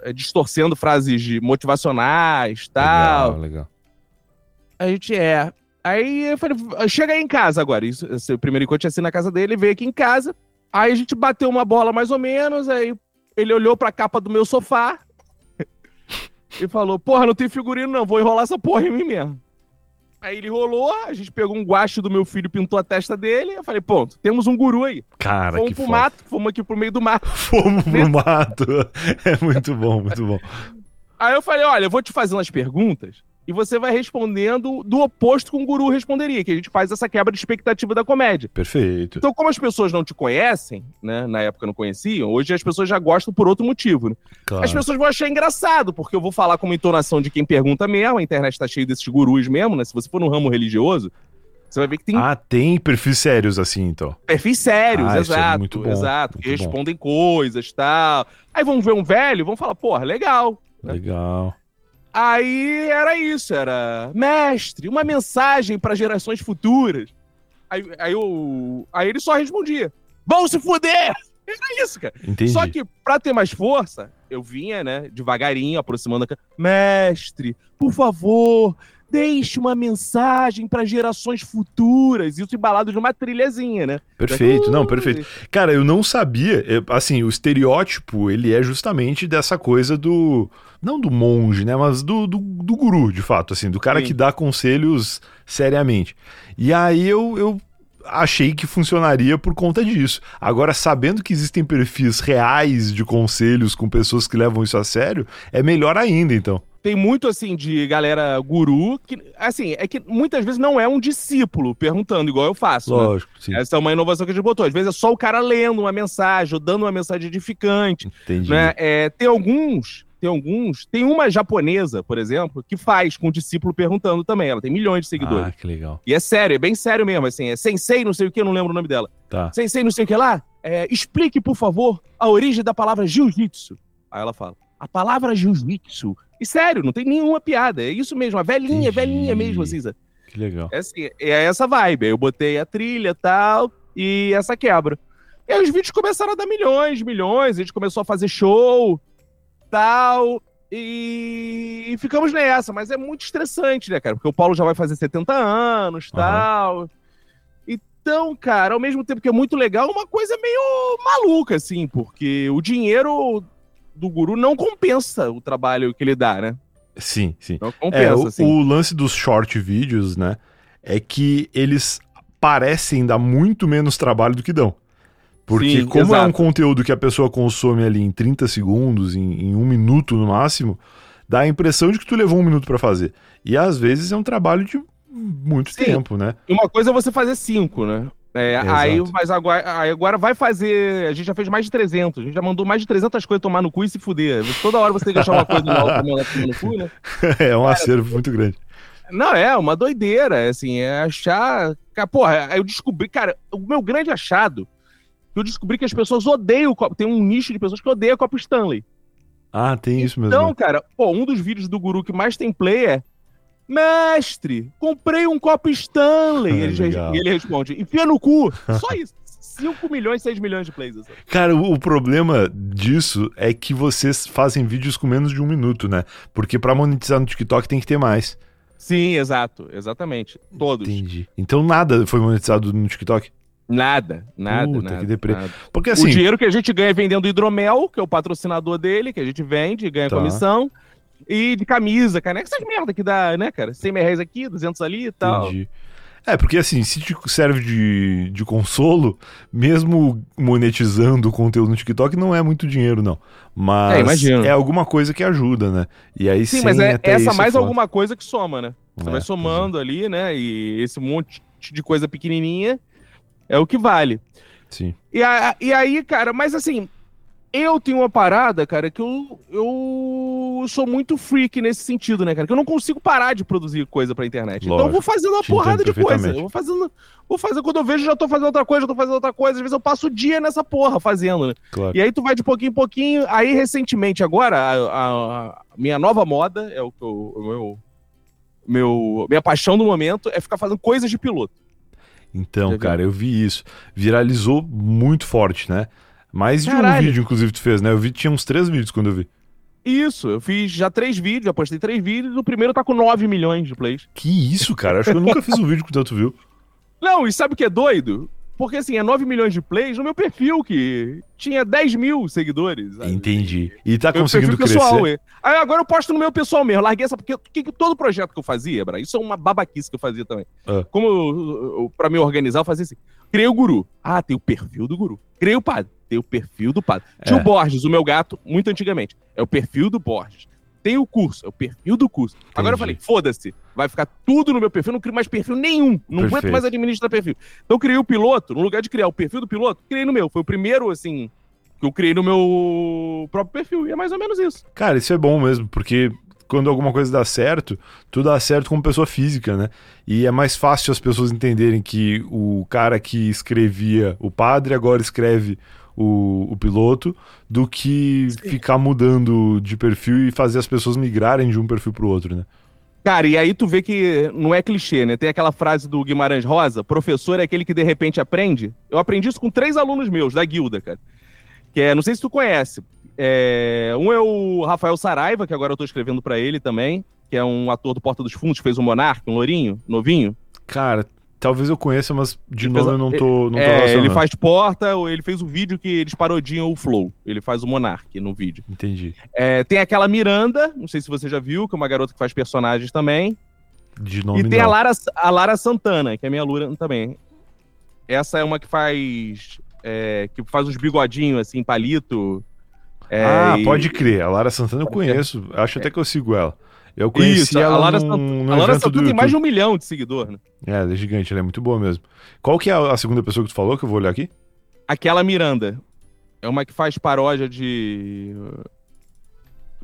É, distorcendo frases de motivacionais tal. Legal, legal. A gente é. Aí eu falei, chega aí em casa agora. Isso, o primeiro encontro tinha sido na casa dele, veio aqui em casa. Aí a gente bateu uma bola mais ou menos, aí ele olhou pra capa do meu sofá e falou: Porra, não tem figurino, não, vou enrolar essa porra em mim mesmo. Aí ele rolou, a gente pegou um guache do meu filho, pintou a testa dele. Eu falei, ponto, temos um guru aí. Cara, fomos que pro foda. mato, fomos aqui pro meio do mato. Fomos pro mato. É muito bom, muito bom. Aí eu falei, olha, eu vou te fazer umas perguntas e você vai respondendo do oposto que um guru responderia, que a gente faz essa quebra de expectativa da comédia. Perfeito. Então, como as pessoas não te conhecem, né? Na época não conheciam, hoje as pessoas já gostam por outro motivo, né? Claro. As pessoas vão achar engraçado, porque eu vou falar com uma entonação de quem pergunta mesmo, a internet tá cheia desses gurus mesmo, né? Se você for no ramo religioso, você vai ver que tem. Ah, tem perfis sérios assim, então. Perfis sérios, ah, exato. É muito bom, exato. Que bom. respondem coisas tal. Aí vão ver um velho, vão falar, porra, legal. Né? Legal. Aí era isso, era mestre, uma mensagem para gerações futuras. Aí, aí, eu, aí ele só respondia: Vão se fuder! Era isso, cara. Entendi. Só que, pra ter mais força, eu vinha, né, devagarinho, aproximando a. Mestre, por favor, deixe uma mensagem para gerações futuras. Isso embalado de uma trilhazinha, né? Perfeito, não, perfeito. Cara, eu não sabia, assim, o estereótipo, ele é justamente dessa coisa do não do monge, né, mas do, do, do guru, de fato, assim, do cara Sim. que dá conselhos seriamente. E aí eu, eu achei que funcionaria por conta disso. Agora, sabendo que existem perfis reais de conselhos com pessoas que levam isso a sério, é melhor ainda, então tem muito assim de galera guru que assim é que muitas vezes não é um discípulo perguntando igual eu faço né? lógico né? sim. essa é uma inovação que a gente botou às vezes é só o cara lendo uma mensagem ou dando uma mensagem edificante Entendi. né é, tem alguns tem alguns tem uma japonesa por exemplo que faz com o discípulo perguntando também ela tem milhões de seguidores ah que legal e é sério é bem sério mesmo assim é sensei não sei o que eu não lembro o nome dela tá. sensei não sei o que lá é, explique por favor a origem da palavra jiu-jitsu aí ela fala a palavra jiu-jitsu e sério, não tem nenhuma piada. É isso mesmo, a velhinha, Entendi. velhinha mesmo, assim. Que legal. É, assim, é essa vibe. Aí eu botei a trilha e tal, e essa quebra. E aí os vídeos começaram a dar milhões, milhões, a gente começou a fazer show, tal, e... e ficamos nessa. Mas é muito estressante, né, cara? Porque o Paulo já vai fazer 70 anos, uhum. tal. Então, cara, ao mesmo tempo que é muito legal, uma coisa meio maluca, assim, porque o dinheiro do guru não compensa o trabalho que ele dá, né? Sim, sim. Não compensa, é, o, assim. o lance dos short vídeos, né, é que eles parecem dar muito menos trabalho do que dão. Porque Sim, como exato. é um conteúdo que a pessoa consome ali em 30 segundos, em, em, um minuto no máximo, dá a impressão de que tu levou um minuto para fazer. E às vezes é um trabalho de muito Sim. tempo, né? Uma coisa é você fazer cinco, né? É, aí, mas agora, aí agora vai fazer. A gente já fez mais de 300. A gente já mandou mais de 300 coisas tomar no cu e se fuder. Toda hora você tem que achar uma coisa nova tomar no cu, né? É um acervo muito grande. Não, é uma doideira. É assim, é achar. Porra, eu descobri, cara, o meu grande achado. Eu descobri que as pessoas odeiam o copo. Tem um nicho de pessoas que odeiam o copo Stanley. Ah, tem isso mesmo. Então, cara, pô, um dos vídeos do Guru que mais tem play é Mestre, comprei um copo Stanley. Ah, ele, ele, responde, enfia no cu. Só isso. 5 milhões, 6 milhões de plays. Assim. Cara, o, o, problema disso é que vocês fazem vídeos com menos de um minuto, né? Porque para monetizar no TikTok tem que ter mais. Sim, exato. Exatamente. Todos. Entendi. Então nada foi monetizado no TikTok? Nada, nada, Puta, nada, que deprê. Nada. Porque assim... O dinheiro que a gente ganha vendendo hidromel, que é o patrocinador dele, que a gente vende, ganha tá. comissão e de camisa, cara. Essas merda que dá, né, cara? 100 reais aqui, 200 ali e tal. Entendi. É, porque assim, se te serve de, de consolo, mesmo monetizando o conteúdo no TikTok, não é muito dinheiro, não. Mas é, é alguma coisa que ajuda, né? E aí sim, mas é essa mais é alguma coisa que soma, né? Você é, vai somando ali, né? E esse monte de coisa pequenininha é o que vale. Sim. E, a, e aí, cara, mas assim, eu tenho uma parada, cara, que eu, eu sou muito freak nesse sentido, né, cara? Que eu não consigo parar de produzir coisa pra internet. Lógico, então eu vou fazendo uma porrada de coisa. Eu vou fazendo. Vou fazer quando eu vejo, já tô fazendo outra coisa, já tô fazendo outra coisa. Às vezes eu passo o dia nessa porra fazendo, né? Claro. E aí tu vai de pouquinho em pouquinho. Aí, recentemente, agora, a, a, a minha nova moda é o que o meu. Meu, minha paixão do momento é ficar fazendo coisas de piloto. Então, cara, eu vi isso. Viralizou muito forte, né? Mais de Caralho. um vídeo, inclusive, tu fez, né? Eu vi tinha uns três vídeos quando eu vi. Isso, eu fiz já três vídeos, já postei três vídeos, o primeiro tá com 9 milhões de plays. Que isso, cara? Acho que eu nunca fiz um vídeo com tanto viu. Não, e sabe o que é doido? Porque assim, é 9 milhões de plays no meu perfil, que tinha 10 mil seguidores. Sabe? Entendi. E tá meu conseguindo crescer. Pessoal, é. Aí agora eu posto no meu pessoal mesmo. Larguei essa, porque que, que todo projeto que eu fazia, Bra, isso é uma babaquice que eu fazia também. Ah. Como eu, eu, pra me organizar, eu fazia assim. Criei o guru. Ah, tem o perfil do guru. Criei o padre. Tem o perfil do padre. É. Tinha o Borges, o meu gato, muito antigamente. É o perfil do Borges. Tem o curso, é o perfil do curso. Entendi. Agora eu falei, foda-se, vai ficar tudo no meu perfil, não crio mais perfil nenhum, não Perfeito. aguento mais administrar perfil. Então eu criei o piloto, no lugar de criar o perfil do piloto, criei no meu. Foi o primeiro, assim, que eu criei no meu próprio perfil, e é mais ou menos isso. Cara, isso é bom mesmo, porque quando alguma coisa dá certo, tudo dá certo como pessoa física, né? E é mais fácil as pessoas entenderem que o cara que escrevia o padre agora escreve o, o piloto do que Sim. ficar mudando de perfil e fazer as pessoas migrarem de um perfil para o outro, né? Cara, e aí tu vê que não é clichê, né? Tem aquela frase do Guimarães Rosa: professor é aquele que de repente aprende. Eu aprendi isso com três alunos meus, da guilda, cara. Que é, não sei se tu conhece. É, um é o Rafael Saraiva, que agora eu tô escrevendo para ele também, que é um ator do Porta dos Fundos, fez o Monarca, um lourinho, novinho. Cara, Talvez eu conheça, mas de ele nome eu não tô, não tô é, Ele faz porta, ele fez o um vídeo que eles parodiam o Flow. Ele faz o Monark no vídeo. Entendi. É, tem aquela Miranda, não sei se você já viu, que é uma garota que faz personagens também. De nome E tem a Lara, a Lara Santana, que é minha Lura também. Essa é uma que faz. É, que faz uns bigodinhos assim, palito. É, ah, e... pode crer. A Lara Santana eu conheço. Acho até que eu sigo ela. Eu conheci Isso, ela a Lara, num, num a Lara Santana tem mais de um milhão de seguidores, né? É, ela é gigante, ela é muito boa mesmo. Qual que é a, a segunda pessoa que tu falou, que eu vou olhar aqui? Aquela Miranda. É uma que faz paródia de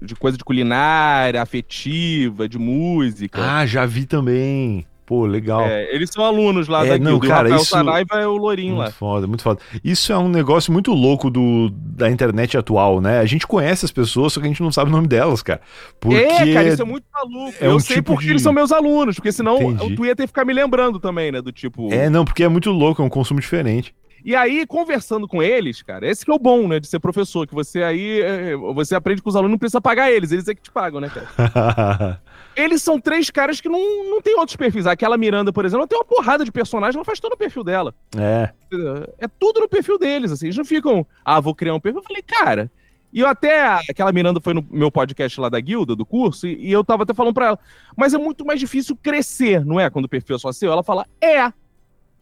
de coisa de culinária, afetiva, de música. Ah, já vi também. Pô, legal. É, eles são alunos lá é, da não, cara, o Rafael isso... Saraiva é o Lourinho muito lá. foda, muito foda. Isso é um negócio muito louco do, da internet atual, né? A gente conhece as pessoas, só que a gente não sabe o nome delas, cara. Porque... É, cara, isso é muito maluco. É Eu um sei tipo porque de... eles são meus alunos, porque senão Entendi. tu ia ter que ficar me lembrando também, né? Do tipo... É, não, porque é muito louco, é um consumo diferente. E aí, conversando com eles, cara, esse que é o bom, né, de ser professor, que você aí, é, você aprende com os alunos, não precisa pagar eles, eles é que te pagam, né, cara? eles são três caras que não, não tem outros perfis. Aquela Miranda, por exemplo, ela tem uma porrada de personagem, ela faz todo o perfil dela. É. É tudo no perfil deles, assim, eles não ficam, ah, vou criar um perfil. Eu falei, cara... E eu até, aquela Miranda foi no meu podcast lá da guilda, do curso, e, e eu tava até falando pra ela, mas é muito mais difícil crescer, não é? Quando o perfil é só seu. Ela fala, é,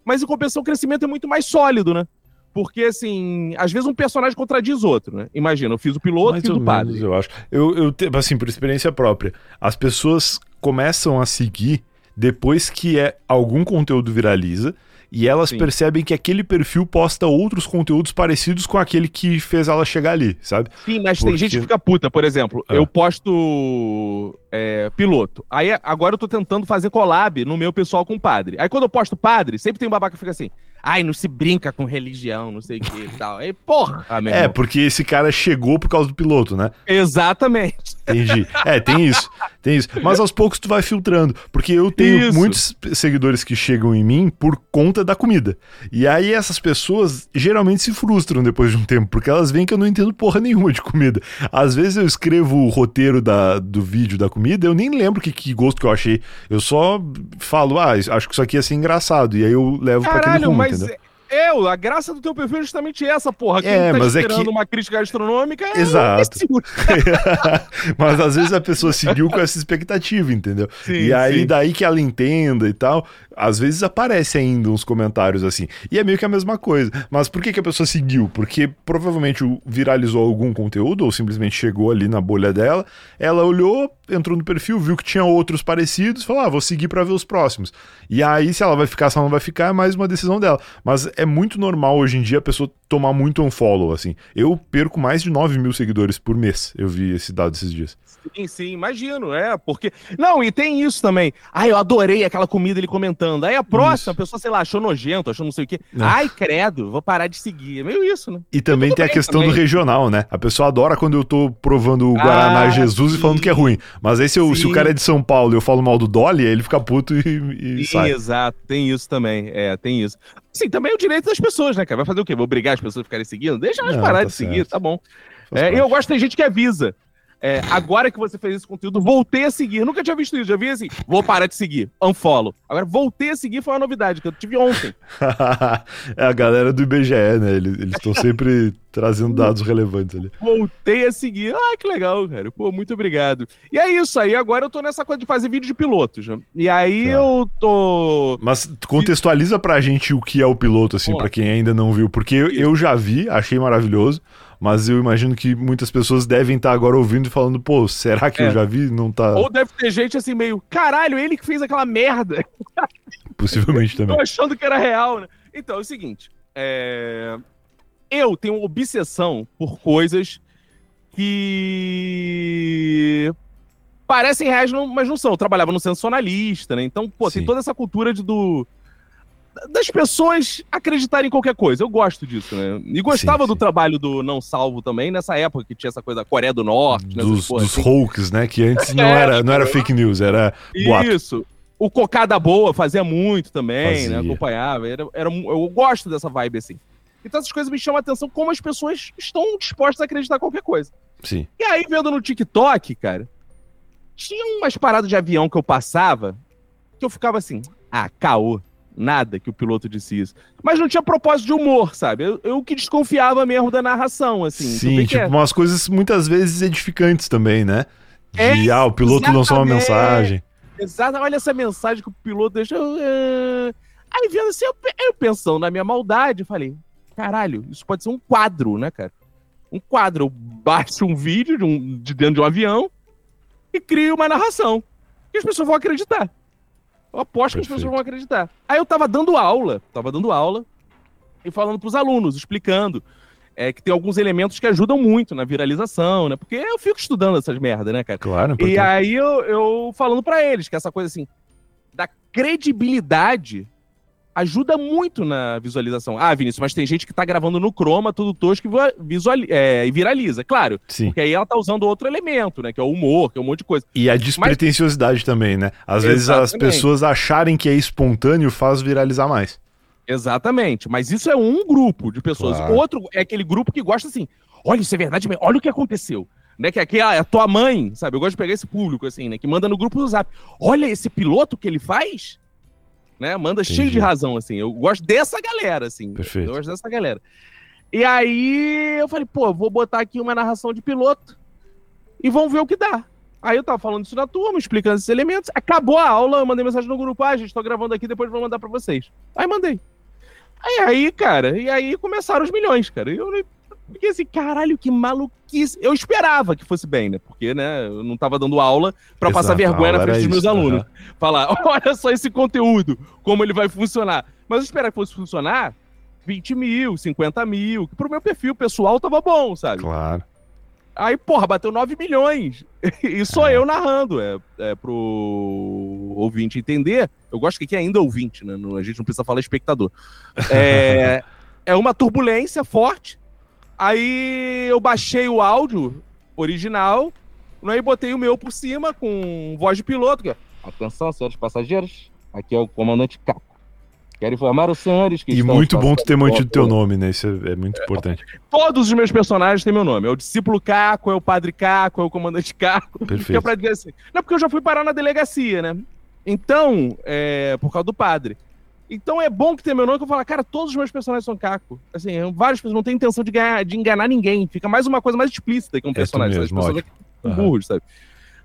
mas em compensação o crescimento é muito mais sólido, né? Porque, assim, às vezes um personagem contradiz outro, né? Imagina, eu fiz o piloto, Mais fiz o padre. eu acho. Eu, eu, assim, por experiência própria, as pessoas começam a seguir depois que é, algum conteúdo viraliza e elas Sim. percebem que aquele perfil posta outros conteúdos parecidos com aquele que fez ela chegar ali, sabe? Sim, mas Porque... tem gente que fica puta, por exemplo. Ah. Eu posto é, piloto. Aí agora eu tô tentando fazer collab no meu pessoal com padre. Aí quando eu posto padre, sempre tem um babaca que fica assim. Ai, não se brinca com religião, não sei o que e tal. Aí, porra! Ah, é, porque esse cara chegou por causa do piloto, né? Exatamente. Entendi. É, tem isso. Tem isso. Mas aos poucos tu vai filtrando. Porque eu tenho isso. muitos seguidores que chegam em mim por conta da comida. E aí essas pessoas geralmente se frustram depois de um tempo, porque elas veem que eu não entendo porra nenhuma de comida. Às vezes eu escrevo o roteiro da, do vídeo da comida, eu nem lembro que, que gosto que eu achei. Eu só falo, ah, acho que isso aqui ia ser engraçado. E aí eu levo Caralho, pra aquele rumo, mas entendeu? Eu, a graça do teu perfil é justamente essa, porra. Quem é, tá mas esperando é que... uma crítica gastronômica é Exato. mas às vezes a pessoa seguiu com essa expectativa, entendeu? Sim, e aí, sim. daí que ela entenda e tal, às vezes aparece ainda uns comentários assim. E é meio que a mesma coisa. Mas por que, que a pessoa seguiu? Porque provavelmente viralizou algum conteúdo, ou simplesmente chegou ali na bolha dela, ela olhou, entrou no perfil, viu que tinha outros parecidos, falou: ah, vou seguir para ver os próximos. E aí, se ela vai ficar, se ela não vai ficar, é mais uma decisão dela. Mas é muito normal hoje em dia a pessoa tomar muito unfollow, assim. Eu perco mais de 9 mil seguidores por mês. Eu vi esse dado esses dias. Sim, sim, imagino, é, porque... Não, e tem isso também. Ai, eu adorei aquela comida ele comentando. Aí a próxima, isso. a pessoa, sei lá, achou nojento, achou não sei o quê. Não. Ai, credo, vou parar de seguir. É meio isso, né? E também tem a questão também. do regional, né? A pessoa adora quando eu tô provando o Guaraná ah, Jesus sim. e falando que é ruim. Mas aí se, eu, se, o cara é de São Paulo e eu falo mal do Dolly, ele fica puto e, e sim, sai. Exato, tem isso também. É, tem isso. Sim, também é o direito das pessoas, né, cara? Vai fazer o quê? Vou obrigar as pessoas ficarem seguindo? Deixa elas parar tá de certo. seguir, tá bom. É, eu gosto, tem gente que avisa. É, agora que você fez esse conteúdo, voltei a seguir. Nunca tinha visto isso. Já vi assim, vou parar de seguir. Unfollow. Agora, voltei a seguir foi uma novidade que eu tive ontem. é a galera do IBGE, né? Eles estão sempre trazendo dados relevantes ali. Voltei a seguir. Ah, que legal, cara. Pô, muito obrigado. E é isso aí. Agora eu tô nessa coisa de fazer vídeo de pilotos. Né? E aí tá. eu tô. Mas contextualiza pra gente o que é o piloto, assim, para quem ainda não viu. Porque eu, eu já vi, achei maravilhoso mas eu imagino que muitas pessoas devem estar agora ouvindo e falando, pô, será que é. eu já vi? Não tá. Ou deve ter gente assim meio, caralho, ele que fez aquela merda. Possivelmente também. Tô achando que era real, né? Então, é o seguinte, é... eu tenho obsessão por coisas que parecem reais, mas não são. Eu trabalhava no sensacionalista, né? Então, pô, Sim. tem toda essa cultura de, do das pessoas acreditarem em qualquer coisa. Eu gosto disso, né? E gostava sim, sim. do trabalho do Não Salvo também, nessa época que tinha essa coisa da Coreia do Norte. Dos, porra, dos assim. hoax, né? Que antes não, é, era, não era fake news, era boato. Isso. O Cocada Boa fazia muito também, né? fazia. né? Acompanhava. Era, era, eu gosto dessa vibe, assim. Então essas coisas me chamam a atenção como as pessoas estão dispostas a acreditar em qualquer coisa. Sim. E aí, vendo no TikTok, cara, tinha umas paradas de avião que eu passava que eu ficava assim, ah, caô nada que o piloto disse isso. Mas não tinha propósito de humor, sabe? Eu, eu que desconfiava mesmo da narração, assim. Sim, tipo, é. umas coisas muitas vezes edificantes também, né? De, é, ah, o piloto lançou uma mensagem. Exato, olha essa mensagem que o piloto deixou. Uh... Aí vendo assim, eu, eu pensando na minha maldade, falei, caralho, isso pode ser um quadro, né, cara? Um quadro. Eu baixo um vídeo de, um, de dentro de um avião e crio uma narração. E as pessoas vão acreditar. Eu aposto Perfeito. que as pessoas vão acreditar. Aí eu tava dando aula, tava dando aula e falando pros alunos, explicando é, que tem alguns elementos que ajudam muito na viralização, né? Porque eu fico estudando essas merdas, né, cara? Claro. E aí eu, eu falando para eles que essa coisa assim, da credibilidade ajuda muito na visualização. Ah, Vinícius, mas tem gente que tá gravando no Chroma, tudo tosco e visual, é, viraliza. Claro. Sim. Porque aí ela tá usando outro elemento, né? Que é o humor, que é um monte de coisa. E a despretensiosidade mas... também, né? Às Exatamente. vezes as pessoas acharem que é espontâneo faz viralizar mais. Exatamente. Mas isso é um grupo de pessoas. Claro. Outro é aquele grupo que gosta assim. Olha, isso é verdade mesmo. Olha o que aconteceu. Né, que aqui ah, é a tua mãe, sabe? Eu gosto de pegar esse público, assim, né? Que manda no grupo do Zap. Olha esse piloto que ele faz né? Manda Entendi. cheio de razão, assim. Eu gosto dessa galera, assim. Perfeito. Eu gosto dessa galera. E aí eu falei, pô, vou botar aqui uma narração de piloto e vamos ver o que dá. Aí eu tava falando isso na turma, explicando esses elementos. Acabou a aula, eu mandei mensagem no grupo, ah, gente, tô gravando aqui, depois vou mandar pra vocês. Aí mandei. Aí, aí, cara, e aí começaram os milhões, cara. E eu porque assim, caralho, que maluquice. Eu esperava que fosse bem, né? Porque, né, eu não tava dando aula para passar vergonha na frente dos meus isso, alunos. Falar, olha só esse conteúdo, como ele vai funcionar. Mas eu esperava que fosse funcionar 20 mil, 50 mil, que pro meu perfil pessoal tava bom, sabe? Claro. Aí, porra, bateu 9 milhões. e sou é. eu narrando. É, é pro ouvinte entender. Eu gosto que aqui é ainda ouvinte, né? A gente não precisa falar espectador. É, é uma turbulência forte Aí eu baixei o áudio original, aí né, botei o meu por cima com voz de piloto. Que é, Atenção, senhores passageiros, aqui é o comandante Caco. Quero informar os senhores que E muito bom tu ter mantido teu nome, né? Isso é, é muito é, importante. Todos os meus personagens têm meu nome. É o discípulo Caco, é o padre Caco, é o comandante Caco. Perfeito. É pra dizer assim. Não, porque eu já fui parar na delegacia, né? Então, é, por causa do padre. Então é bom que tenha meu nome que eu falo, cara, todos os meus personagens são Caco. Assim, várias pessoas não têm intenção de, ganhar, de enganar ninguém. Fica mais uma coisa mais explícita que um é personagem. Mesmo, as pessoas uhum. burros, sabe?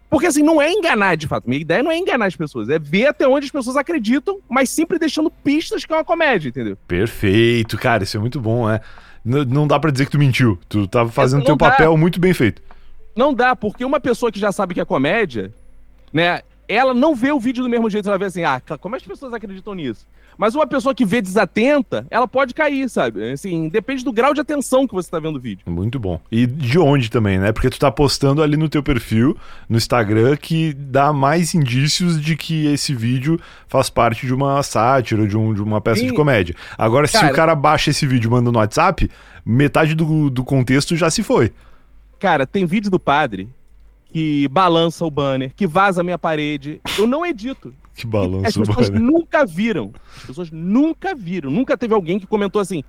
Porque assim, não é enganar de fato. Minha ideia não é enganar as pessoas, é ver até onde as pessoas acreditam, mas sempre deixando pistas que é uma comédia, entendeu? Perfeito, cara, isso é muito bom, é. Não, não dá para dizer que tu mentiu. Tu tava fazendo teu dá. papel muito bem feito. Não dá, porque uma pessoa que já sabe que é comédia, né, ela não vê o vídeo do mesmo jeito, ela vê assim, ah, como as pessoas acreditam nisso? Mas uma pessoa que vê desatenta, ela pode cair, sabe? Assim, depende do grau de atenção que você tá vendo o vídeo. Muito bom. E de onde também, né? Porque tu tá postando ali no teu perfil, no Instagram, que dá mais indícios de que esse vídeo faz parte de uma sátira, de, um, de uma peça Sim. de comédia. Agora, cara, se o cara baixa esse vídeo e manda no WhatsApp, metade do, do contexto já se foi. Cara, tem vídeo do padre que balança o banner, que vaza a minha parede. Eu não edito. Que balança As pessoas nunca viram. As pessoas nunca viram. Nunca teve alguém que comentou assim: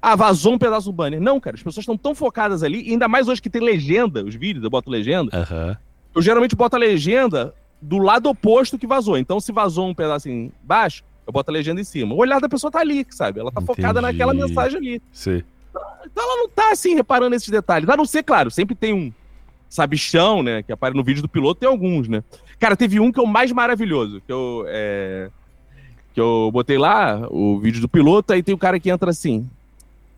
ah, vazou um pedaço do banner. Não, cara, as pessoas estão tão focadas ali, ainda mais hoje que tem legenda, os vídeos, eu boto legenda. Uhum. Eu geralmente boto a legenda do lado oposto que vazou. Então, se vazou um pedaço embaixo, eu boto a legenda em cima. O olhar da pessoa tá ali, sabe? Ela tá Entendi. focada naquela mensagem ali. Sim. Então ela não tá assim reparando esses detalhes. A não ser, claro, sempre tem um sabichão, né? Que aparece no vídeo do piloto, tem alguns, né? Cara, teve um que é o mais maravilhoso, que eu, é, que eu botei lá, o vídeo do piloto, aí tem o cara que entra assim.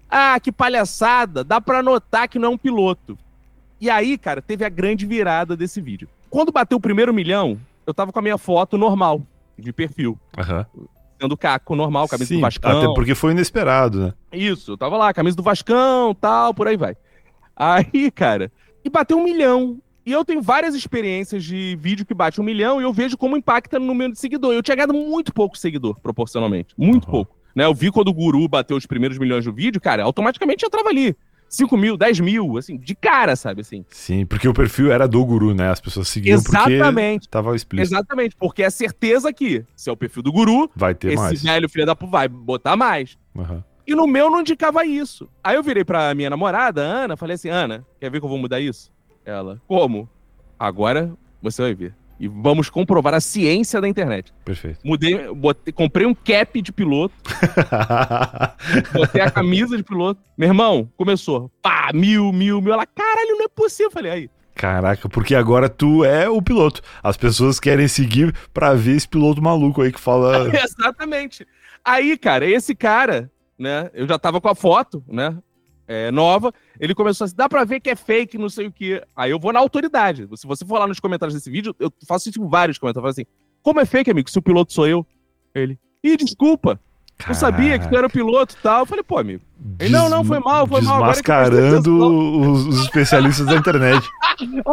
Ah, que palhaçada, dá pra notar que não é um piloto. E aí, cara, teve a grande virada desse vídeo. Quando bateu o primeiro milhão, eu tava com a minha foto normal, de perfil. Uhum. Sendo caco normal, camisa Sim, do Vascão. Até porque foi inesperado, né? Isso, eu tava lá, camisa do Vascão, tal, por aí vai. Aí, cara, e bateu um milhão. E eu tenho várias experiências de vídeo que bate um milhão e eu vejo como impacta no número de seguidor. Eu tinha ganhado muito pouco seguidor, proporcionalmente. Muito uhum. pouco. Né? Eu vi quando o Guru bateu os primeiros milhões do vídeo, cara, automaticamente entrava ali. 5 mil, 10 mil, assim, de cara, sabe, assim. Sim, porque o perfil era do guru, né? As pessoas seguiam Exatamente. porque tava explícito. Exatamente, porque é certeza que, se é o perfil do guru, vai ter esse mais. velho filho da puta vai botar mais. Uhum. E no meu não indicava isso. Aí eu virei pra minha namorada, Ana, falei assim, Ana, quer ver que eu vou mudar isso? Ela, como? Agora você vai ver. E vamos comprovar a ciência da internet. Perfeito. Mudei, botei, comprei um cap de piloto. botei a camisa de piloto. Meu irmão, começou. Pá, mil, mil, mil. Ela, caralho, não é possível. Falei, aí. Caraca, porque agora tu é o piloto. As pessoas querem seguir pra ver esse piloto maluco aí que fala. Exatamente. Aí, cara, esse cara, né? Eu já tava com a foto, né? é, nova, ele começou assim, dá pra ver que é fake, não sei o que. Aí eu vou na autoridade. Se você for lá nos comentários desse vídeo, eu faço isso com vários comentários. Eu falo assim, como é fake, amigo, se o piloto sou eu? Ele, ih, desculpa. Eu sabia que tu era o piloto e tal. Eu falei, pô, amigo. Ele, não, não, foi mal, foi mal. Desmascarando os, os especialistas da internet. eu,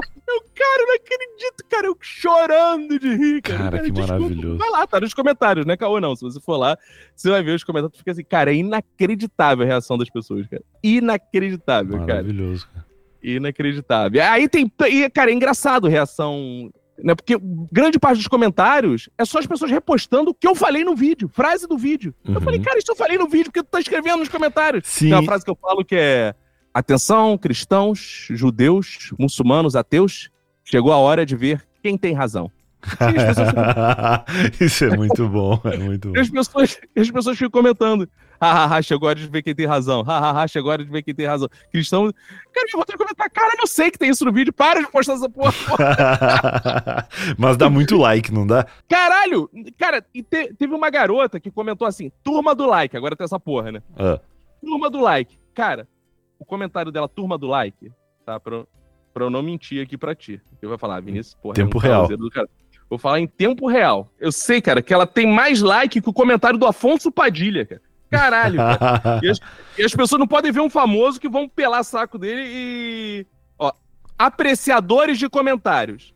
cara, não acredito, cara. Eu chorando de rir, cara. Cara, que desculpa. maravilhoso. Vai lá, tá nos comentários, né, Caô? Não, se você for lá, você vai ver os comentários. Fica assim, cara, é inacreditável a reação das pessoas, cara. Inacreditável, maravilhoso, cara. Maravilhoso, cara. Inacreditável. Aí tem. E, cara, é engraçado a reação né? Porque grande parte dos comentários é só as pessoas repostando o que eu falei no vídeo, frase do vídeo. Uhum. Eu falei, cara, isso eu falei no vídeo, porque tu tá escrevendo nos comentários. Sim. Tem uma frase que eu falo que é: Atenção, cristãos, judeus, muçulmanos, ateus, chegou a hora de ver quem tem razão. Isso é muito bom, é muito bom. E as pessoas, as pessoas ficam comentando. Hahaha, chegou a hora de ver quem tem razão. Hahaha, chegou a hora de ver quem tem razão. Cristão. Cara, eu vou ter que comentar. Cara, eu não sei que tem isso no vídeo. Para de postar essa porra. Mas dá muito like, não dá? Caralho! Cara, e te, teve uma garota que comentou assim: turma do like. Agora tem essa porra, né? Uh. Turma do like. Cara, o comentário dela, turma do like, tá? Pra, pra eu não mentir aqui pra ti. Eu vou falar, Vinícius, porra. Tempo é um real. Vou falar em tempo real. Eu sei, cara, que ela tem mais like que o comentário do Afonso Padilha, cara. Caralho, cara. E as, e as pessoas não podem ver um famoso que vão pelar saco dele e. Ó, apreciadores de comentários.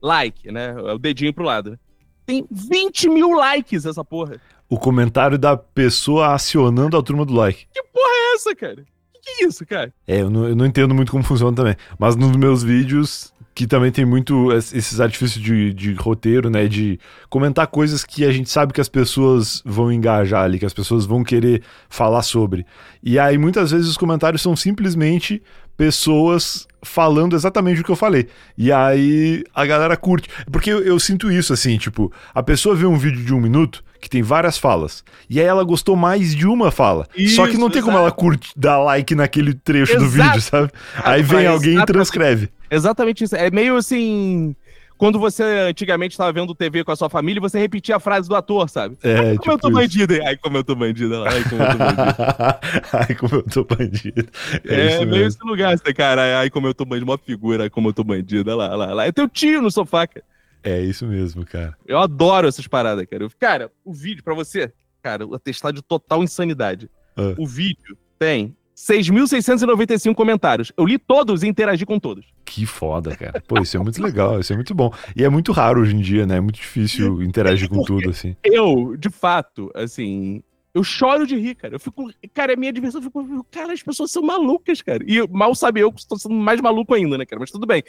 Like, né? É o dedinho pro lado. Tem 20 mil likes essa porra. O comentário da pessoa acionando a turma do like. Que porra é essa, cara? Que, que é isso, cara? É, eu não, eu não entendo muito como funciona também. Mas nos meus vídeos que também tem muito esses artifícios de, de roteiro, né? De comentar coisas que a gente sabe que as pessoas vão engajar ali, que as pessoas vão querer falar sobre. E aí muitas vezes os comentários são simplesmente pessoas falando exatamente o que eu falei. E aí a galera curte. Porque eu, eu, sinto isso, assim, tipo, a pessoa vê um vídeo de um minuto que tem várias falas. E aí ela gostou mais de uma fala. Isso, Só que não tem exato. como ela curte, dar like naquele trecho exato. do vídeo, sabe? Aí vem alguém e transcreve. Exatamente isso. É meio assim. Quando você antigamente estava vendo TV com a sua família, você repetia a frase do ator, sabe? É, Ai, como tipo eu tô bandido. Ai, como eu tô bandido. Ai, como eu tô bandido. Ai, como eu tô bandido. É, é meio esse lugar, cara. Ai, como eu tô bandido. Uma figura, ai, como eu tô bandido. Olha lá, lá, lá. É teu tio no sofá, cara. É isso mesmo, cara. Eu adoro essas paradas, cara. Eu, cara, o vídeo, pra você, cara, o atestado de total insanidade. Ah. O vídeo tem 6.695 comentários. Eu li todos e interagi com todos. Que foda, cara. Pô, isso é muito legal, isso é muito bom. E é muito raro hoje em dia, né? É muito difícil interagir com tudo, assim. Eu, de fato, assim, eu choro de rir, cara. Eu fico. Cara, a minha diversão fico. Cara, as pessoas são malucas, cara. E mal sabe eu que estou sendo mais maluco ainda, né, cara? Mas tudo bem.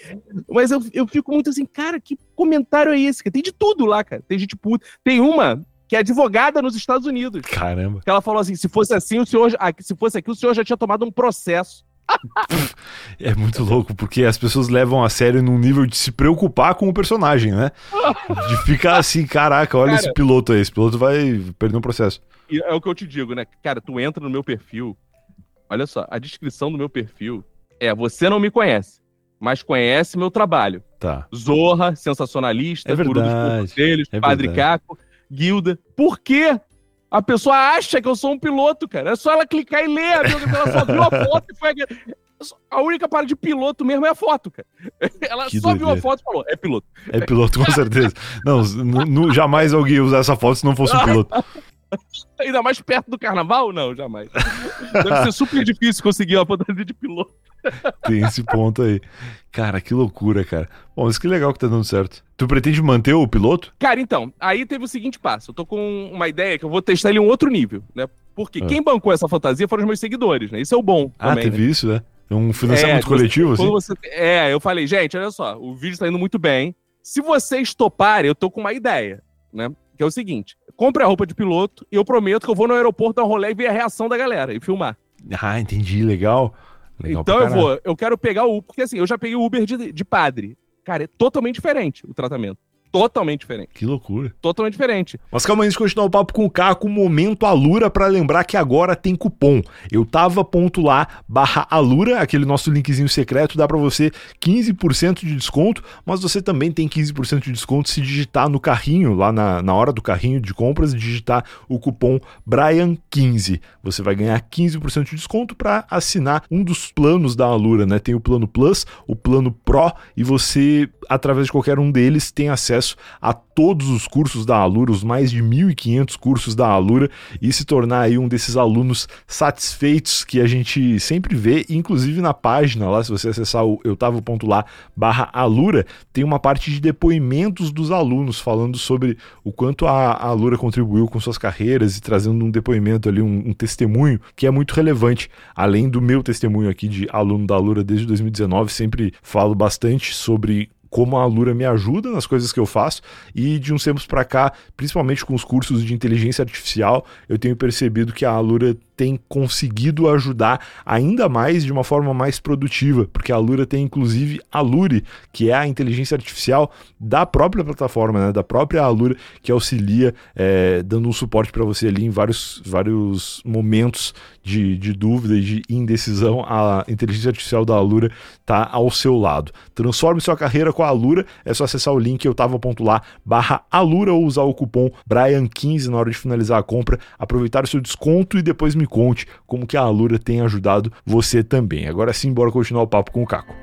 Mas eu, eu fico muito assim, cara, que comentário é esse? Tem de tudo lá, cara. Tem gente puta. Tem uma que é advogada nos Estados Unidos. Caramba. Que ela falou assim: se fosse assim, o senhor. Se fosse aqui, o senhor já tinha tomado um processo. é muito louco, porque as pessoas levam a sério num nível de se preocupar com o personagem, né? De ficar assim, caraca, olha Cara, esse piloto aí, esse piloto vai perder um processo. É o que eu te digo, né? Cara, tu entra no meu perfil, olha só, a descrição do meu perfil é: você não me conhece, mas conhece meu trabalho. Tá. Zorra, sensacionalista, é verdade, guru dos conselhos, é Padre verdade. Caco guilda. Por quê? A pessoa acha que eu sou um piloto, cara. É só ela clicar e ler, amigo, ela só viu a foto e foi a única parada de piloto mesmo é a foto, cara. Ela que só doideira. viu a foto e falou, é piloto. É piloto, com certeza. não, jamais alguém ia usar essa foto se não fosse um piloto. Ainda mais perto do carnaval? Não, jamais. Deve ser super difícil conseguir uma fantasia de piloto. Tem esse ponto aí. Cara, que loucura, cara. Bom, mas que legal que tá dando certo. Tu pretende manter o piloto? Cara, então, aí teve o seguinte passo. Eu tô com uma ideia que eu vou testar ele em um outro nível, né? Porque ah. quem bancou essa fantasia foram os meus seguidores, né? Isso é o bom. Ah, também, teve né? isso, né? Um financiamento é, coletivo, você, assim? Você, é, eu falei, gente, olha só, o vídeo tá indo muito bem. Se vocês toparem, eu tô com uma ideia, né? Que é o seguinte: compre a roupa de piloto e eu prometo que eu vou no aeroporto dar um rolê e ver a reação da galera e filmar. Ah, entendi, legal. legal então eu vou, eu quero pegar o. Porque assim, eu já peguei o Uber de, de padre. Cara, é totalmente diferente o tratamento totalmente diferente. Que loucura. Totalmente diferente. Mas calma antes de continuar o papo com o Caco, momento Alura para lembrar que agora tem cupom. Eu tava ponto lá, barra Alura, aquele nosso linkzinho secreto, dá para você 15% de desconto, mas você também tem 15% de desconto se digitar no carrinho, lá na, na hora do carrinho de compras, digitar o cupom Brian15. Você vai ganhar 15% de desconto para assinar um dos planos da Alura, né? Tem o plano Plus, o plano Pro e você, através de qualquer um deles, tem acesso acesso a todos os cursos da Alura, os mais de 1.500 cursos da Alura, e se tornar aí um desses alunos satisfeitos que a gente sempre vê, inclusive na página lá, se você acessar o eu tava ponto lá barra Alura, tem uma parte de depoimentos dos alunos falando sobre o quanto a, a Alura contribuiu com suas carreiras e trazendo um depoimento ali, um, um testemunho que é muito relevante, além do meu testemunho aqui de aluno da Alura desde 2019, sempre falo bastante sobre como a Alura me ajuda nas coisas que eu faço. E de uns tempos para cá, principalmente com os cursos de inteligência artificial, eu tenho percebido que a Alura tem conseguido ajudar ainda mais de uma forma mais produtiva, porque a Alura tem inclusive a Lure, que é a inteligência artificial da própria plataforma, né, da própria Alura, que auxilia é, dando um suporte para você ali em vários, vários momentos de, de dúvida e de indecisão. A inteligência artificial da Alura está ao seu lado. Transforme sua carreira com a Alura, é só acessar o link eu tava ponto lá, barra Alura ou usar o cupom Brian15 na hora de finalizar a compra, aproveitar o seu desconto e depois me conte como que a Alura tem ajudado você também. Agora sim, bora continuar o papo com o Caco.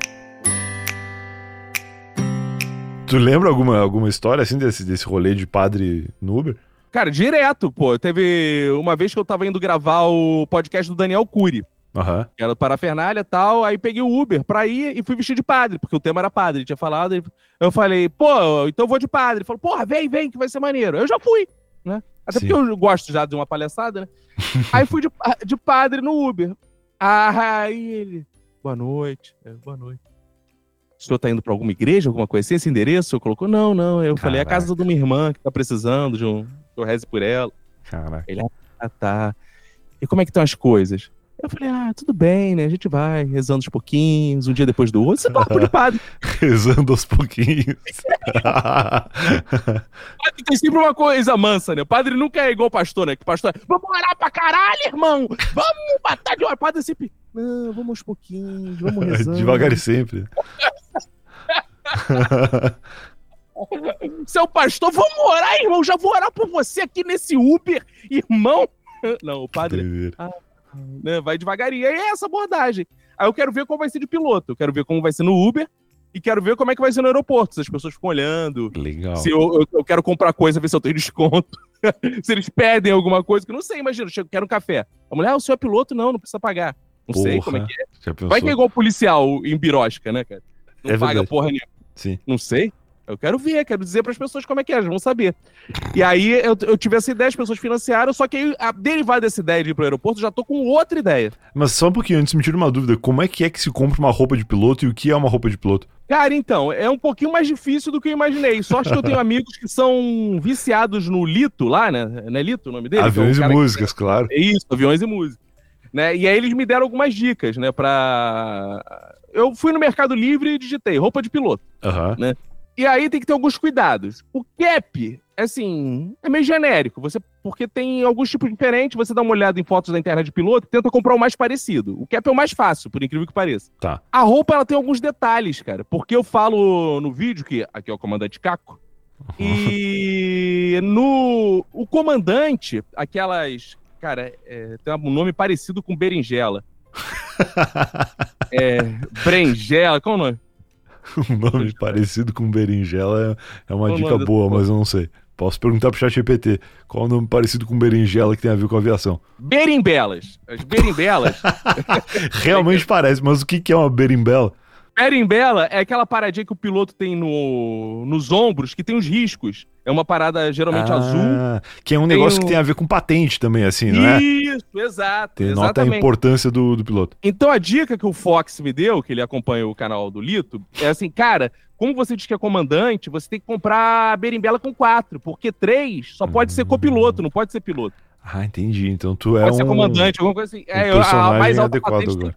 Tu lembra alguma, alguma história assim desse, desse rolê de padre no Uber? Cara, direto, pô. Teve uma vez que eu tava indo gravar o podcast do Daniel Cury. Uhum. Que era parafernália e tal. Aí peguei o Uber pra ir e fui vestido de padre, porque o tema era padre. Ele tinha falado. Eu falei, pô, então eu vou de padre. Ele falou, porra, vem, vem, que vai ser maneiro. Eu já fui, né? Até Sim. porque eu gosto já de uma palhaçada, né? aí fui de, de padre no Uber. Ah, aí ele. Boa noite. É, boa noite. O senhor tá indo pra alguma igreja, alguma coisa assim? Esse endereço? Eu colocou, não, não. Eu Caraca. falei, é a casa de uma irmã que tá precisando de um. Que eu reze por ela. Caraca. Ele, ah, tá. E como é que estão as coisas? Eu falei, ah, tudo bem, né? A gente vai rezando aos pouquinhos, um dia depois do outro, você toca de padre. rezando aos pouquinhos. tem sempre uma coisa mansa, né? O padre nunca é igual o pastor, né? Que o pastor é, vamos orar pra caralho, irmão! Vamos matar de hora. O padre sempre, não, vamos aos pouquinhos, vamos rezando. Devagar e sempre. Seu pastor, vamos orar, irmão. Já vou orar por você aqui nesse Uber, irmão. Não, o padre. Ah, né, vai devagarinho. Aí é essa abordagem. Aí eu quero ver como vai ser de piloto. Eu quero ver como vai ser no Uber e quero ver como é que vai ser no aeroporto. Se as pessoas ficam olhando. Legal. Se eu, eu, eu quero comprar coisa, ver se eu tenho desconto. se eles pedem alguma coisa, que eu não sei, imagina, eu quero um café. A mulher, ah, o senhor é piloto? Não, não precisa pagar. Não porra, sei como é que é. Vai que é igual policial em birosca, né, cara? Não é paga verdade. porra nenhuma. Sim. Não sei. Eu quero ver, quero dizer para as pessoas como é que é, elas vão saber. E aí eu, eu tive essa ideia, as pessoas financiaram, só que aí, a derivada dessa ideia de ir pro aeroporto, já tô com outra ideia. Mas só um pouquinho antes, me tira uma dúvida: como é que é que se compra uma roupa de piloto e o que é uma roupa de piloto? Cara, então, é um pouquinho mais difícil do que eu imaginei. Só acho que eu tenho amigos que são viciados no Lito lá, né? Não é Lito o nome dele? Aviões é e músicas, que... claro. É isso, aviões e música. Né? E aí eles me deram algumas dicas, né? Pra. Eu fui no Mercado Livre e digitei roupa de piloto. Uhum. Né? E aí tem que ter alguns cuidados. O cap, assim, é meio genérico, você porque tem alguns tipos diferentes, você dá uma olhada em fotos da internet de piloto e tenta comprar o mais parecido. O cap é o mais fácil, por incrível que pareça. Tá. A roupa, ela tem alguns detalhes, cara, porque eu falo no vídeo que aqui é o comandante Caco, E no o comandante, aquelas, cara, é, tem um nome parecido com berinjela. é, brengela, qual é o nome? um nome parecido com berinjela é, é uma qual dica boa, mas eu não sei. Posso perguntar pro chat GPT qual o nome parecido com berinjela que tem a ver com aviação. Berimbelas. As berimbelas. Realmente parece, mas o que é uma berimbela? Berimbela é aquela paradinha que o piloto tem no, nos ombros, que tem os riscos. É uma parada geralmente ah, azul. Que é um negócio um... que tem a ver com patente também, assim, não é? Isso, exato. Tem nota a importância do, do piloto. Então a dica que o Fox me deu, que ele acompanha o canal do Lito, é assim, cara, como você diz que é comandante, você tem que comprar a berimbela com quatro, porque três só pode ser copiloto, não pode ser piloto. Ah, entendi. Então tu é pode um... ser comandante, alguma coisa assim. Um é, a mais alta adequado agora tem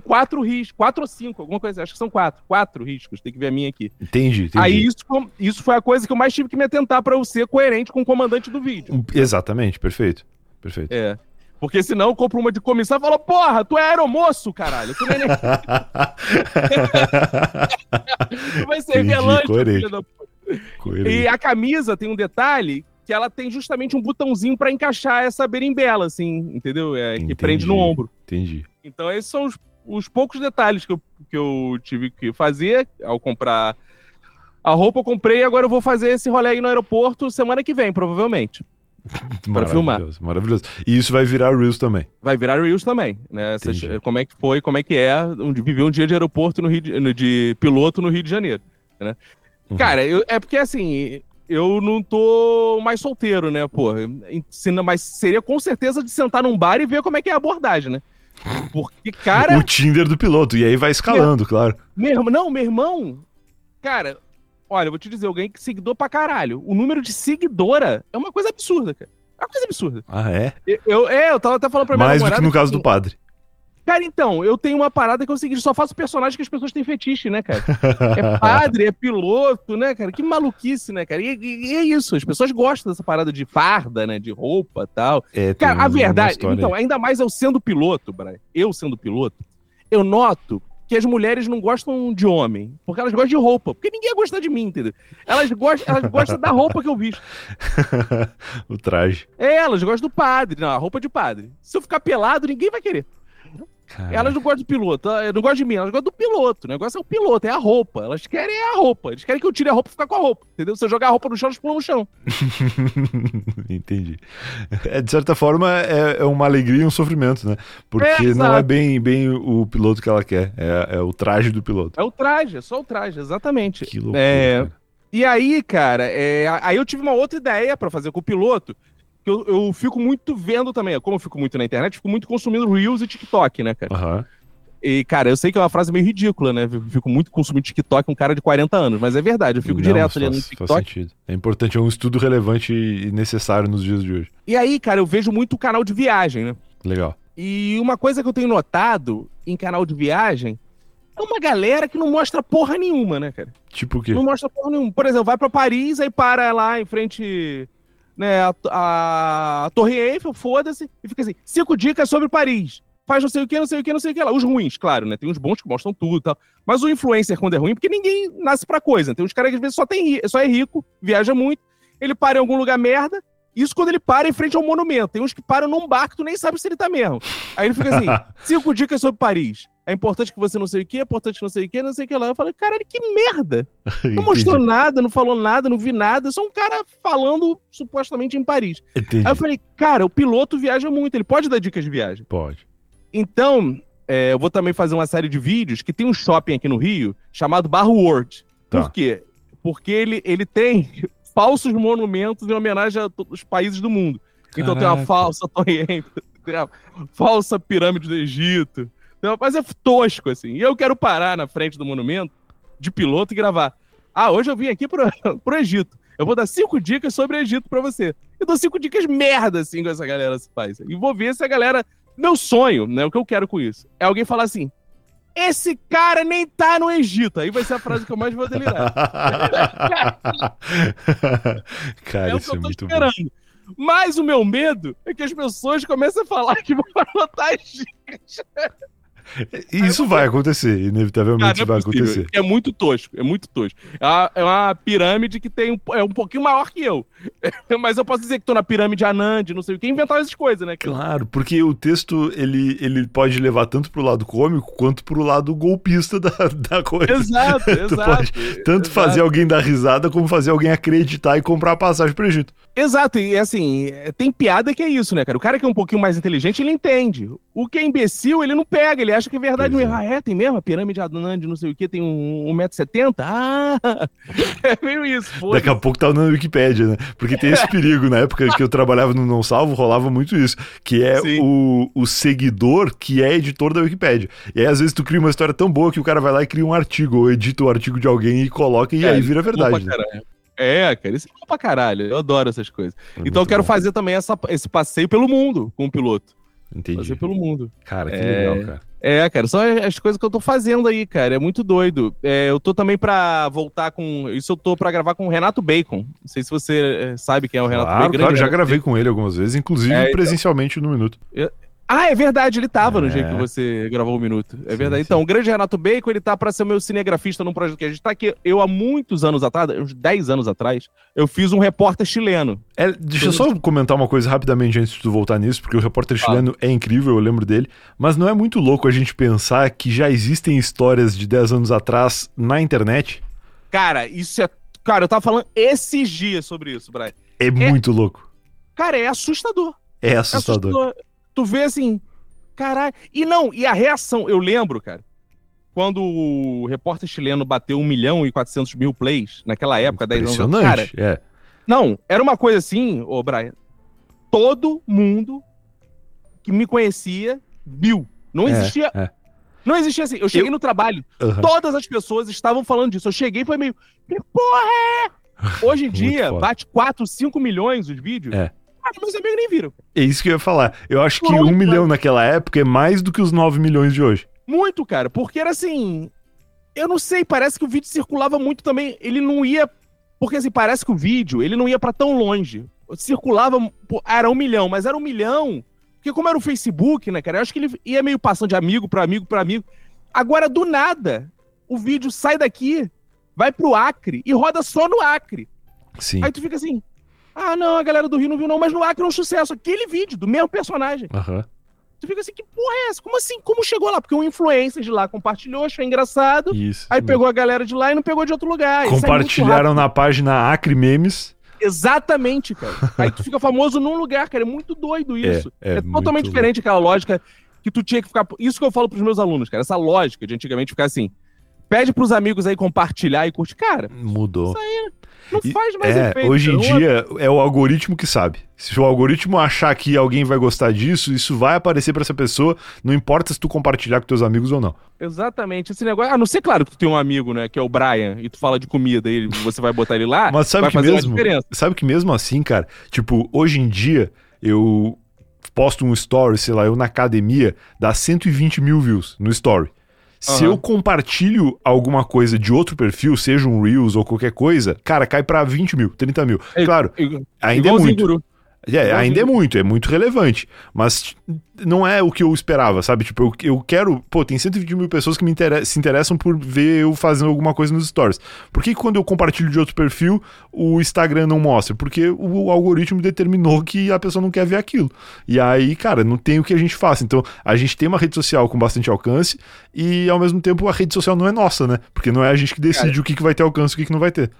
quatro riscos, quatro ou cinco, alguma coisa, acho que são quatro, quatro riscos, tem que ver a minha aqui. Entendi, entendi. Aí isso, isso foi a coisa que eu mais tive que me atentar para eu ser coerente com o comandante do vídeo. Exatamente, perfeito, perfeito. É. Porque senão eu compro uma de comissão e falo, porra, tu é aeromoço, caralho. Tu nem... É Vai ser velante. E a camisa tem um detalhe que ela tem justamente um botãozinho para encaixar essa berimbela, assim, entendeu? É, que prende no ombro. Entendi. Então esses são os os poucos detalhes que eu, que eu tive que fazer ao comprar a roupa, eu comprei e agora eu vou fazer esse rolê aí no aeroporto semana que vem, provavelmente. para filmar. Maravilhoso. E isso vai virar Reels também. Vai virar Reels também, né? Como é que foi, como é que é um, viver um dia de aeroporto no Rio de, de piloto no Rio de Janeiro, né? Uhum. Cara, eu, é porque assim, eu não tô mais solteiro, né, pô? Mas seria com certeza de sentar num bar e ver como é que é a abordagem, né? Porque, cara. O Tinder do piloto. E aí vai escalando, meu, claro. Meu, não, meu irmão. Cara, olha, eu vou te dizer, alguém que seguidor pra caralho. O número de seguidora é uma coisa absurda, cara. É uma coisa absurda. Ah, é? Eu, eu, é, eu tava até falando pra minha Mais do que no caso do padre. Cara, então, eu tenho uma parada que é o seguinte: só faço personagem que as pessoas têm fetiche, né, cara? É padre, é piloto, né, cara? Que maluquice, né, cara? E, e, e é isso, as pessoas gostam dessa parada de farda, né? De roupa tal. É, cara, a verdade, então, ainda mais eu sendo piloto, Brian, eu sendo piloto, eu noto que as mulheres não gostam de homem, porque elas gostam de roupa, porque ninguém gosta de mim, entendeu? Elas gostam, elas gostam da roupa que eu visto. o traje. É, elas gostam do padre, não, a roupa de padre. Se eu ficar pelado, ninguém vai querer. Caraca. Elas não gostam do piloto, não gostam de mim, elas gostam do piloto. O negócio é o piloto, é a roupa. Elas querem a roupa. Eles querem que eu tire a roupa e ficar com a roupa. Entendeu? Se eu jogar a roupa no chão, eles pulam no chão. Entendi. É, de certa forma, é, é, uma alegria e um sofrimento, né? Porque é, não é bem, bem o piloto que ela quer. É, é, o traje do piloto. É o traje, é só o traje, exatamente. Que loucura. É... E aí, cara, é... aí eu tive uma outra ideia para fazer com o piloto, que eu, eu fico muito vendo também. Como eu fico muito na internet, fico muito consumindo Reels e TikTok, né, cara? Uhum. E, cara, eu sei que é uma frase meio ridícula, né? Eu fico muito consumindo TikTok um cara de 40 anos, mas é verdade, eu fico Não, direto ali no TikTok. Faz sentido. É importante, é um estudo relevante e necessário nos dias de hoje. E aí, cara, eu vejo muito canal de viagem, né? Legal. E uma coisa que eu tenho notado em canal de viagem é uma galera que não mostra porra nenhuma, né, cara? Tipo o quê? Não mostra porra nenhuma. Por exemplo, vai para Paris, aí para lá em frente né, a, a, a Torre Eiffel, foda-se, e fica assim, cinco dicas sobre Paris. Faz não sei o que, não sei o que, não sei o que lá. Os ruins, claro, né? Tem uns bons que mostram tudo e tal. Mas o influencer, quando é ruim, porque ninguém nasce pra coisa. Né? Tem uns caras que às vezes só, tem, só é rico, viaja muito, ele para em algum lugar merda, isso quando ele para em frente ao monumento. Tem uns que param num barco, tu nem sabe se ele tá mesmo. Aí ele fica assim: cinco dicas sobre Paris. É importante que você não sei o que, é importante que não sei o que, não sei o que lá. Eu falei, caralho, que merda! Não mostrou nada, não falou nada, não vi nada. Só um cara falando supostamente em Paris. Entendi. Aí eu falei, cara, o piloto viaja muito, ele pode dar dicas de viagem. Pode. Então, é, eu vou também fazer uma série de vídeos que tem um shopping aqui no Rio chamado Barro World. Tá. Por quê? Porque ele, ele tem falsos monumentos em homenagem a todos os países do mundo. Caraca. Então tem uma falsa Torre Eiffel, tem uma falsa pirâmide do Egito, mas é tosco, assim. E eu quero parar na frente do monumento de piloto e gravar. Ah, hoje eu vim aqui pro, pro Egito. Eu vou dar cinco dicas sobre o Egito pra você. Eu dou cinco dicas merda, assim, com essa galera se faz. E vou ver se a galera. Meu sonho, né? O que eu quero com isso é alguém falar assim: esse cara nem tá no Egito. Aí vai ser a frase que eu mais vou delirar. cara, é isso é muito esperando. bom. Mas o meu medo é que as pessoas comecem a falar que vão anotar as dicas. Isso vai acontecer, inevitavelmente ah, vai acontecer. É muito tosco, é muito tosco. É uma, é uma pirâmide que tem um, é um pouquinho maior que eu. Mas eu posso dizer que tô na pirâmide Anand, não sei o que, inventar essas coisas, né? Claro, porque o texto ele, ele pode levar tanto pro lado cômico quanto pro lado golpista da, da coisa. Exato, exato. tanto exato. fazer alguém dar risada como fazer alguém acreditar e comprar a passagem pro Egito. Exato, e assim, tem piada que é isso, né, cara? O cara que é um pouquinho mais inteligente, ele entende. O que é imbecil, ele não pega, ele acha que é verdade pois mesmo. É. Ah, é, tem mesmo? A pirâmide Adnan de não sei o que tem um, 1,70m? Ah, é meio isso. Daqui a pouco tá na Wikipédia, né? Porque tem esse perigo. Na época que eu trabalhava no Não Salvo, rolava muito isso. Que é o, o seguidor que é editor da Wikipédia. E aí, às vezes, tu cria uma história tão boa que o cara vai lá e cria um artigo, ou edita o artigo de alguém e coloca, e é, aí vira verdade. Né? É, cara, isso é bom pra caralho. Eu adoro essas coisas. É então eu quero bom. fazer também essa, esse passeio pelo mundo com o piloto. Entendi. Fazer pelo mundo. Cara, que é... legal, cara. É, cara, são as coisas que eu tô fazendo aí, cara. É muito doido. É, eu tô também pra voltar com. Isso eu tô pra gravar com o Renato Bacon. Não sei se você é, sabe quem é o Renato claro, Bacon. Claro, já gravei com ele algumas vezes, inclusive é, então. presencialmente então... no Minuto. Ah, é verdade, ele tava é. no dia que você gravou o Minuto. É sim, verdade. Sim. Então, o grande Renato Bacon, ele tá pra ser meu cinegrafista num projeto que a gente tá aqui. Eu, há muitos anos atrás, uns 10 anos atrás, eu fiz um repórter chileno. É, deixa eu só comentar uma coisa rapidamente antes de tu voltar nisso, porque o repórter ah. chileno é incrível, eu lembro dele. Mas não é muito louco a gente pensar que já existem histórias de 10 anos atrás na internet? Cara, isso é. Cara, eu tava falando esses dias sobre isso, Brian. É, é... muito louco. Cara, é assustador. É assustador. É assustador tu vê assim, caralho. E não, e a reação, eu lembro, cara, quando o repórter chileno bateu 1 milhão e 400 mil plays, naquela época, 10 anos cara, é. Não, era uma coisa assim, ô Brian, todo mundo que me conhecia viu. Não é, existia. É, é. Não existia assim. Eu cheguei eu... no trabalho, uhum. todas as pessoas estavam falando disso. Eu cheguei e foi meio. Que porra é? Hoje em dia, bate 4, 5 milhões os vídeos. É. Ah, meus amigos nem viram. É isso que eu ia falar. Eu acho que um milhão naquela época é mais do que os 9 milhões de hoje. Muito, cara, porque era assim. Eu não sei, parece que o vídeo circulava muito também. Ele não ia. Porque assim, parece que o vídeo ele não ia para tão longe. Circulava. Era um milhão, mas era um milhão. Porque como era o Facebook, né, cara? Eu acho que ele ia meio passando de amigo para amigo para amigo. Agora, do nada, o vídeo sai daqui, vai pro Acre e roda só no Acre. Sim. Aí tu fica assim, ah, não, a galera do Rio não viu, não, mas no Acre é um sucesso. Aquele vídeo do mesmo personagem. Uhum. Tu fica assim, que porra é essa? Como assim? Como chegou lá? Porque um influencer de lá compartilhou, achou engraçado. Isso. Aí pegou a galera de lá e não pegou de outro lugar. Compartilharam é na página Acre Memes. Exatamente, cara. Aí tu fica famoso num lugar, cara. É muito doido é, isso. É, é, é totalmente diferente aquela lógica que tu tinha que ficar. Isso que eu falo pros meus alunos, cara. Essa lógica de antigamente ficar assim. Pede pros amigos aí compartilhar e curtir. Cara, mudou. Isso aí não faz mais é, efeito. Hoje em dia é o algoritmo que sabe. Se o algoritmo achar que alguém vai gostar disso, isso vai aparecer para essa pessoa, não importa se tu compartilhar com teus amigos ou não. Exatamente. Esse negócio, a não ser claro que tu tem um amigo, né, que é o Brian, e tu fala de comida e você vai botar ele lá, Mas sabe que mesmo, sabe que mesmo assim, cara, tipo, hoje em dia eu posto um story, sei lá, eu na academia, dá 120 mil views no story. Se eu compartilho alguma coisa de outro perfil, seja um Reels ou qualquer coisa, cara, cai pra 20 mil, 30 mil. É, claro, ainda é muito. É, ainda é muito, é muito relevante. Mas não é o que eu esperava, sabe? Tipo, eu, eu quero. Pô, tem 120 mil pessoas que me inter se interessam por ver eu fazendo alguma coisa nos stories. Por que quando eu compartilho de outro perfil, o Instagram não mostra? Porque o, o, algoritmo determinou que a pessoa não quer ver aquilo. E aí, cara, não tem o que a gente faça. Então, a gente tem uma rede social com bastante alcance e, ao mesmo tempo, a rede social não é nossa, né? Porque não é a gente que decide cara, o que, que vai ter alcance e o que, que não vai ter.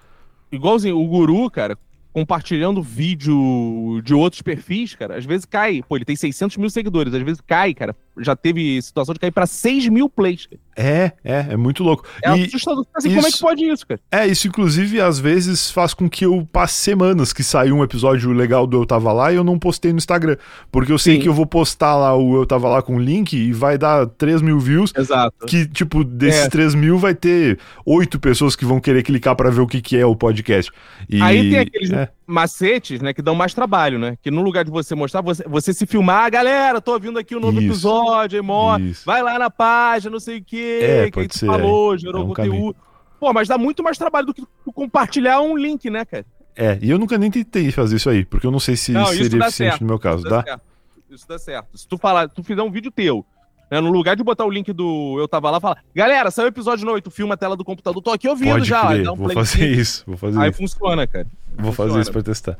Igualzinho, o guru, cara, compartilhando vídeo de outros perfis, cara, às vezes cai. Pô, ele tem 600 mil seguidores, às vezes cai, cara. Já teve situação de cair para 6 mil plays. É, é, é muito louco. É e assustador. Assim, isso, como é que pode isso, cara? É, isso inclusive às vezes faz com que eu passe semanas que saiu um episódio legal do Eu Tava Lá e eu não postei no Instagram. Porque eu sei Sim. que eu vou postar lá o Eu Tava Lá com o link e vai dar 3 mil views. Exato. Que, tipo, desses é. 3 mil vai ter 8 pessoas que vão querer clicar para ver o que, que é o podcast. E... Aí tem aqueles. É macetes, né, que dão mais trabalho, né? Que no lugar de você mostrar, você, você se filmar, ah, galera, tô ouvindo aqui o um novo isso, episódio, aí, vai lá na página, não sei o quê, é, que gente falou, é, gerou é um conteúdo. Caminho. Pô, mas dá muito mais trabalho do que compartilhar um link, né, cara? É, e eu nunca nem tentei fazer isso aí, porque eu não sei se não, seria eficiente certo, no meu caso, isso dá? Certo. Isso dá certo. Se tu falar, tu fizer um vídeo teu, Né? No lugar de botar o link do Eu Tava Lá, fala, galera, saiu o episódio novo, tu filma a tela do computador, tô aqui ouvindo Pode já. Crer. Um vou fazer isso, vou fazer Aí isso. funciona, cara. Vou funciona. fazer isso pra testar.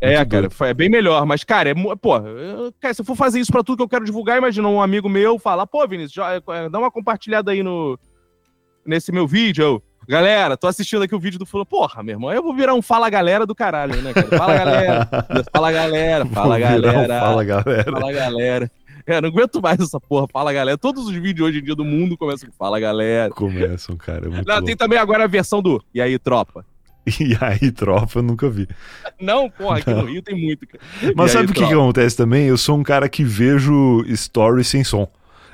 É, Muito cara, doido. é bem melhor. Mas, cara, é, pô, eu- cara, se eu for fazer isso pra tudo que eu quero divulgar, imagina um amigo meu falar, pô, Vinícius, já- é, dá uma compartilhada aí no nesse meu vídeo. Eu, galera, tô assistindo aqui o vídeo do fulano. Porra, meu irmão, eu vou virar um fala galera do caralho, né, cara? Fala galera, fala galera, fala virar um galera. Fala, galera. Fala galera. É, não aguento mais essa porra, fala galera. Todos os vídeos hoje em dia do mundo começam com fala galera. Começam, cara. é Não, tem também agora a versão do E aí, tropa? E aí, tropa, eu nunca vi. Não, porra, aqui no Rio tem muito. cara. Mas E sabe o que, que acontece também? Eu sou um cara que vejo stories sem som.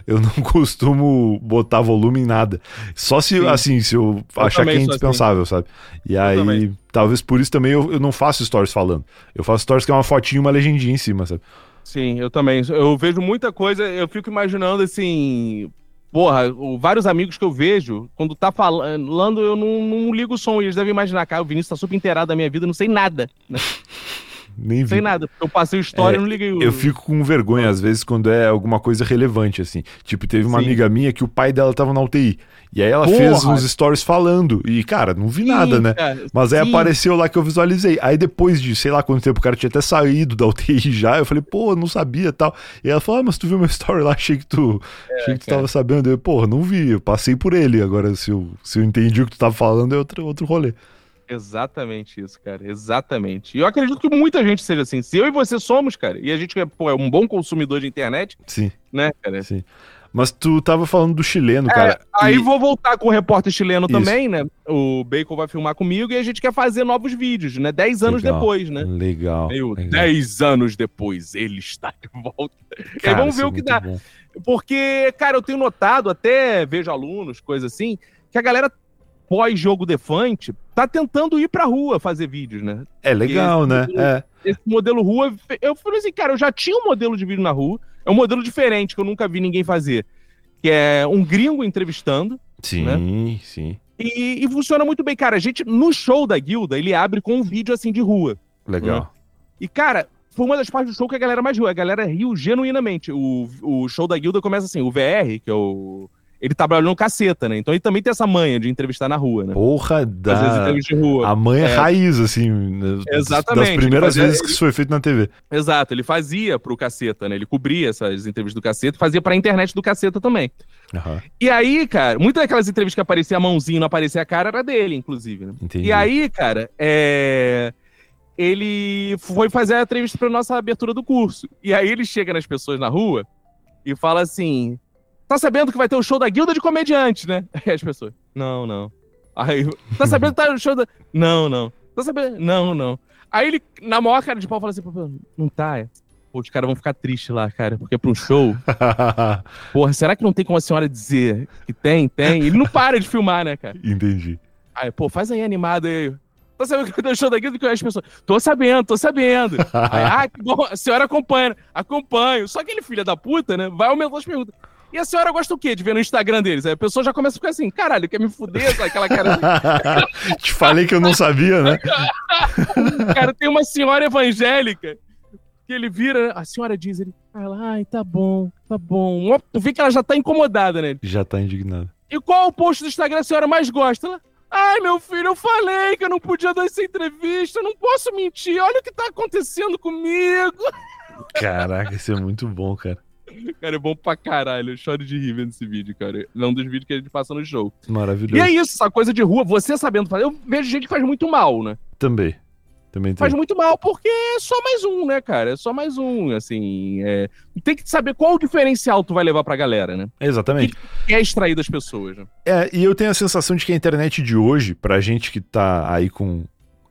Eu não costumo botar volume em nada. Só se, Sim. assim, se eu, Eu achar que é sou indispensável, sabe? E aí, também. talvez por isso também eu, eu não faço stories falando. Eu faço stories que é uma fotinha e uma legendinha em cima, sabe? Sim, eu também. Eu vejo muita coisa, eu fico imaginando assim. Porra, vários amigos que eu vejo, quando tá falando, eu não, não ligo o som. E eles devem imaginar, cara, o Vinícius tá super inteirado da minha vida, não sei nada. Né? Nem vi. sei nada. Eu passei história É, e não liguei o. Eu fico com vergonha, às vezes, quando é alguma coisa relevante, assim. Tipo, teve uma Sim. amiga minha que o pai dela tava na UTI. E aí ela Porra. fez uns stories falando. E, cara, não vi nada, Sim, né? cara, Mas aí sim. apareceu lá que eu visualizei. Aí depois de, sei lá quanto tempo, o cara tinha até saído da UTI já. Eu falei, pô, não sabia tal. E ela falou, ah, mas tu viu meu story lá, achei que tu, achei que tu É, cara. tava sabendo. Eu, porra, não vi, eu passei por ele. Agora, se eu, se eu entendi o que tu tava falando, é outro, outro rolê. Exatamente isso, cara. Exatamente. E eu acredito que muita gente seja assim. Se eu e você somos, cara, e a gente pô, é um bom consumidor de internet, Sim, né, cara? sim. Mas tu tava falando do chileno, É, cara. aí e- vou voltar com o repórter chileno Isso. também, né? O Bacon vai filmar comigo e a gente quer fazer novos vídeos, né? Dez anos Legal. depois, né? Legal. Meu, legal. dez anos depois, ele está de volta. e aí Cara, vamos ver é o que dá. bom. Porque, cara, eu tenho notado, até vejo alunos, coisa assim, que a galera pós-jogo defante tá tentando ir pra rua fazer vídeos, né? É legal, esse né? modelo- É. Esse modelo rua, eu falei assim, cara, eu já tinha um modelo de vídeo na rua, é um modelo diferente que eu nunca vi ninguém fazer, que é um gringo entrevistando, Sim, Né? sim. e, e funciona muito bem, cara. A gente, no show da guilda, ele abre com um vídeo assim de rua. Legal. E, cara, foi uma das partes do show que a galera mais riu. A galera riu genuinamente. O, o show da guilda começa assim, o VR, que é o. Ele trabalhou no caceta, né? Então ele também tem essa manha de entrevistar na rua, né? Porra Às vezes da. entrevista de rua. A mãe é raiz, assim. né, Exatamente, Das primeiras fazia- vezes que isso foi feito na TV. Exato, ele fazia pro caceta, né? Ele cobria essas entrevistas do caceta e fazia pra internet do caceta também. Aham, E aí, cara, muitas daquelas entrevistas que aparecia a mãozinha e não aparecia a cara era dele, inclusive, né? entendi. E aí, cara, é... ele foi fazer a entrevista pra nossa abertura do curso. E aí ele chega nas pessoas na rua e fala assim: Tá sabendo que vai ter o show da Guilda de Comediantes, né? Aí as pessoas: Não, não. Aí, tá sabendo que tá o show da. Não, não. Tá sabendo? Não, não. Aí ele, na maior cara de pau, fala assim: "Pô, Não tá, é. Pô, os caras vão ficar tristes lá, cara, porque é pra um show. Porra, será que não tem como a senhora dizer que tem? Tem. Ele não para de filmar, né, cara? entendi. Aí, pô, faz aí animado aí. Tá sabendo que eu tô show daqui do que as pessoas. Tô sabendo, tô sabendo. Aí, ah, que bom, a senhora acompanha. Acompanho. Só aquele filho da puta, né? Vai aumentar as perguntas. E a senhora gosta o quê de ver no Instagram deles? Aí a pessoa já começa a ficar assim, caralho, quer me fuder? Sabe aquela cara assim, Te falei que eu não sabia, né? cara, tem uma senhora evangélica que ele vira, a senhora diz, ele, ela, ai, tá bom, tá bom. Tu vê que ela já tá incomodada, né? Já tá indignado. E qual o post do Instagram a senhora mais gosta? Ela, Ai, meu filho, eu falei que eu não podia dar essa entrevista, eu não posso mentir, olha o que tá acontecendo comigo. Caraca, isso é muito bom, cara. Cara, é bom pra caralho, eu choro de rir vendo esse vídeo, cara. É um dos vídeos que a gente passa no show. Maravilhoso. E é isso, essa coisa de rua, você sabendo fazer. Eu vejo gente que faz muito mal, né? Também. Também tem. Faz muito mal porque é só mais um, né, cara? É só mais um, assim. É... Tem que saber qual o diferencial tu vai levar pra galera, né? Exatamente. Que é extrair das pessoas, né? É, e eu tenho a sensação de que a internet de hoje, pra gente que tá aí com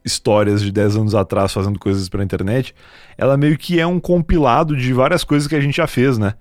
histórias de 10 anos atrás fazendo coisas pra internet, ela meio que é um compilado de várias coisas que a gente já fez, né?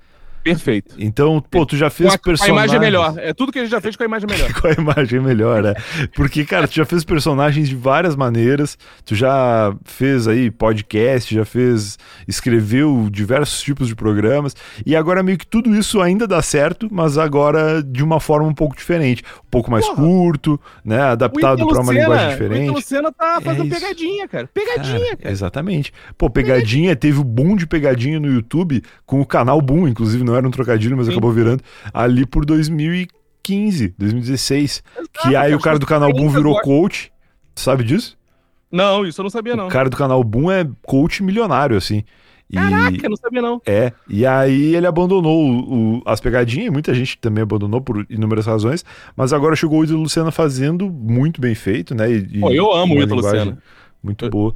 Perfeito. Então, pô, tu já fez Com a, com a personagens... imagem melhor. É tudo que a gente já fez com a imagem melhor. com a imagem melhor, né? Porque, cara, tu já fez personagens de várias maneiras, tu já fez aí podcast, já fez, escreveu diversos tipos de programas, e agora meio que tudo isso ainda dá certo, mas agora de uma forma um pouco diferente. Um pouco mais Porra. curto, né? Adaptado O pra uma linguagem O diferente. Ítalo Senna tá fazendo isso. pegadinha, cara. Pegadinha, Cara, cara. Exatamente. Pô, pegadinha, teve o boom de pegadinha no YouTube com o canal Boom, inclusive não era um trocadilho, mas Sim. acabou virando, ali por 2015, 2016. Exato, que aí o cara do canal Boom virou coach. Sabe disso? Não, isso eu não sabia, não. O cara do canal Boom é coach milionário, assim. E, Caraca, eu não sabia não. É, e aí ele abandonou o, o, as pegadinhas, muita gente também abandonou por inúmeras razões, mas agora chegou o Ítalo Luciano fazendo muito bem feito, né? E, Pô, eu amo o Ítalo Luciano. Muito eu... boa.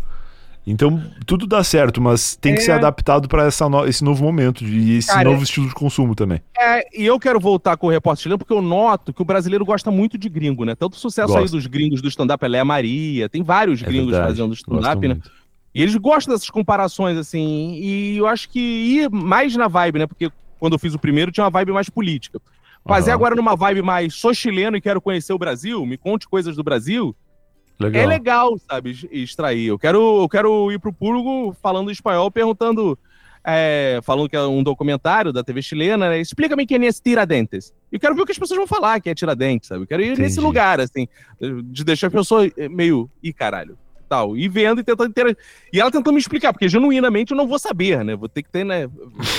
Então, tudo dá certo, mas tem que ser é. adaptado para no, esse novo momento e esse Cara, novo estilo de consumo também. É, e eu quero voltar com o repórter chileno porque eu noto que o brasileiro gosta muito de gringo, né? Tanto sucesso Gosto. aí dos gringos do stand-up, Léa Maria, tem vários é gringos verdade. fazendo stand-up, né? Muito. E eles gostam dessas comparações, assim, e eu acho que ir mais na vibe, né? Porque quando eu fiz o primeiro tinha uma vibe mais política. Fazer uhum. agora numa vibe mais sou chileno e quero conhecer o Brasil, me conte coisas do Brasil. Legal. É legal, sabe, extrair. Eu quero, eu quero ir pro público falando espanhol, perguntando, é, falando que é um documentário da TV chilena, né? Explica-me quem é esse Tiradentes. Eu quero ver o que as pessoas vão falar que é Tiradentes, sabe? Eu quero ir Entendi. nesse lugar, assim, de deixar a pessoa meio, ih, caralho, tal. E vendo e tentando interagir. E ela tentando me explicar, porque genuinamente eu não vou saber, né? Vou ter que ter, né?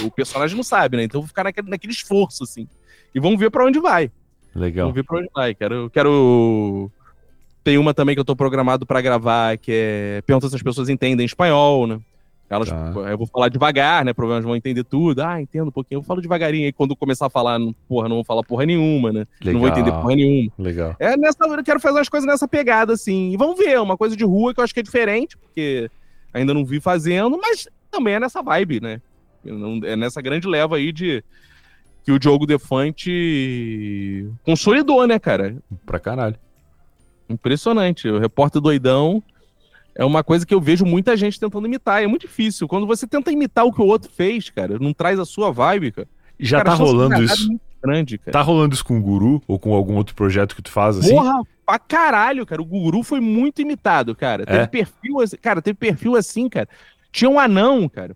O personagem não sabe, né? Então eu vou ficar naquele, naquele esforço, assim. E vamos ver para onde vai. Legal. Vamos ver pra onde vai. Quero. quero... Tem uma também que eu tô programado para gravar, que é. Pergunta se as pessoas entendem espanhol, né? Elas, tá. Eu vou falar devagar, né? Provavelmente vão entender tudo. Ah, entendo um pouquinho. Eu falo devagarinho. Aí quando começar a falar, porra, não vou falar porra nenhuma, né? Legal. Não vou entender porra nenhuma. Legal. É nessa eu quero fazer as coisas nessa pegada, assim. E vamos ver, uma coisa de rua que eu acho que é diferente, porque ainda não vi fazendo, mas também é nessa vibe, né? É nessa grande leva aí de que o Diogo Defante consolidou, né, cara? Pra caralho. Impressionante. O repórter doidão é uma coisa que eu vejo muita gente tentando imitar. É muito difícil. Quando você tenta imitar o que o outro fez, cara, não traz a sua vibe, cara. Já cara, tá rolando isso. Grande, cara. Tá rolando isso com o Guru ou com algum outro projeto que tu faz assim? Porra, pra caralho, cara. O Guru foi muito imitado, cara. Teve é? perfil assim, cara, teve perfil assim, cara. Tinha um anão, cara,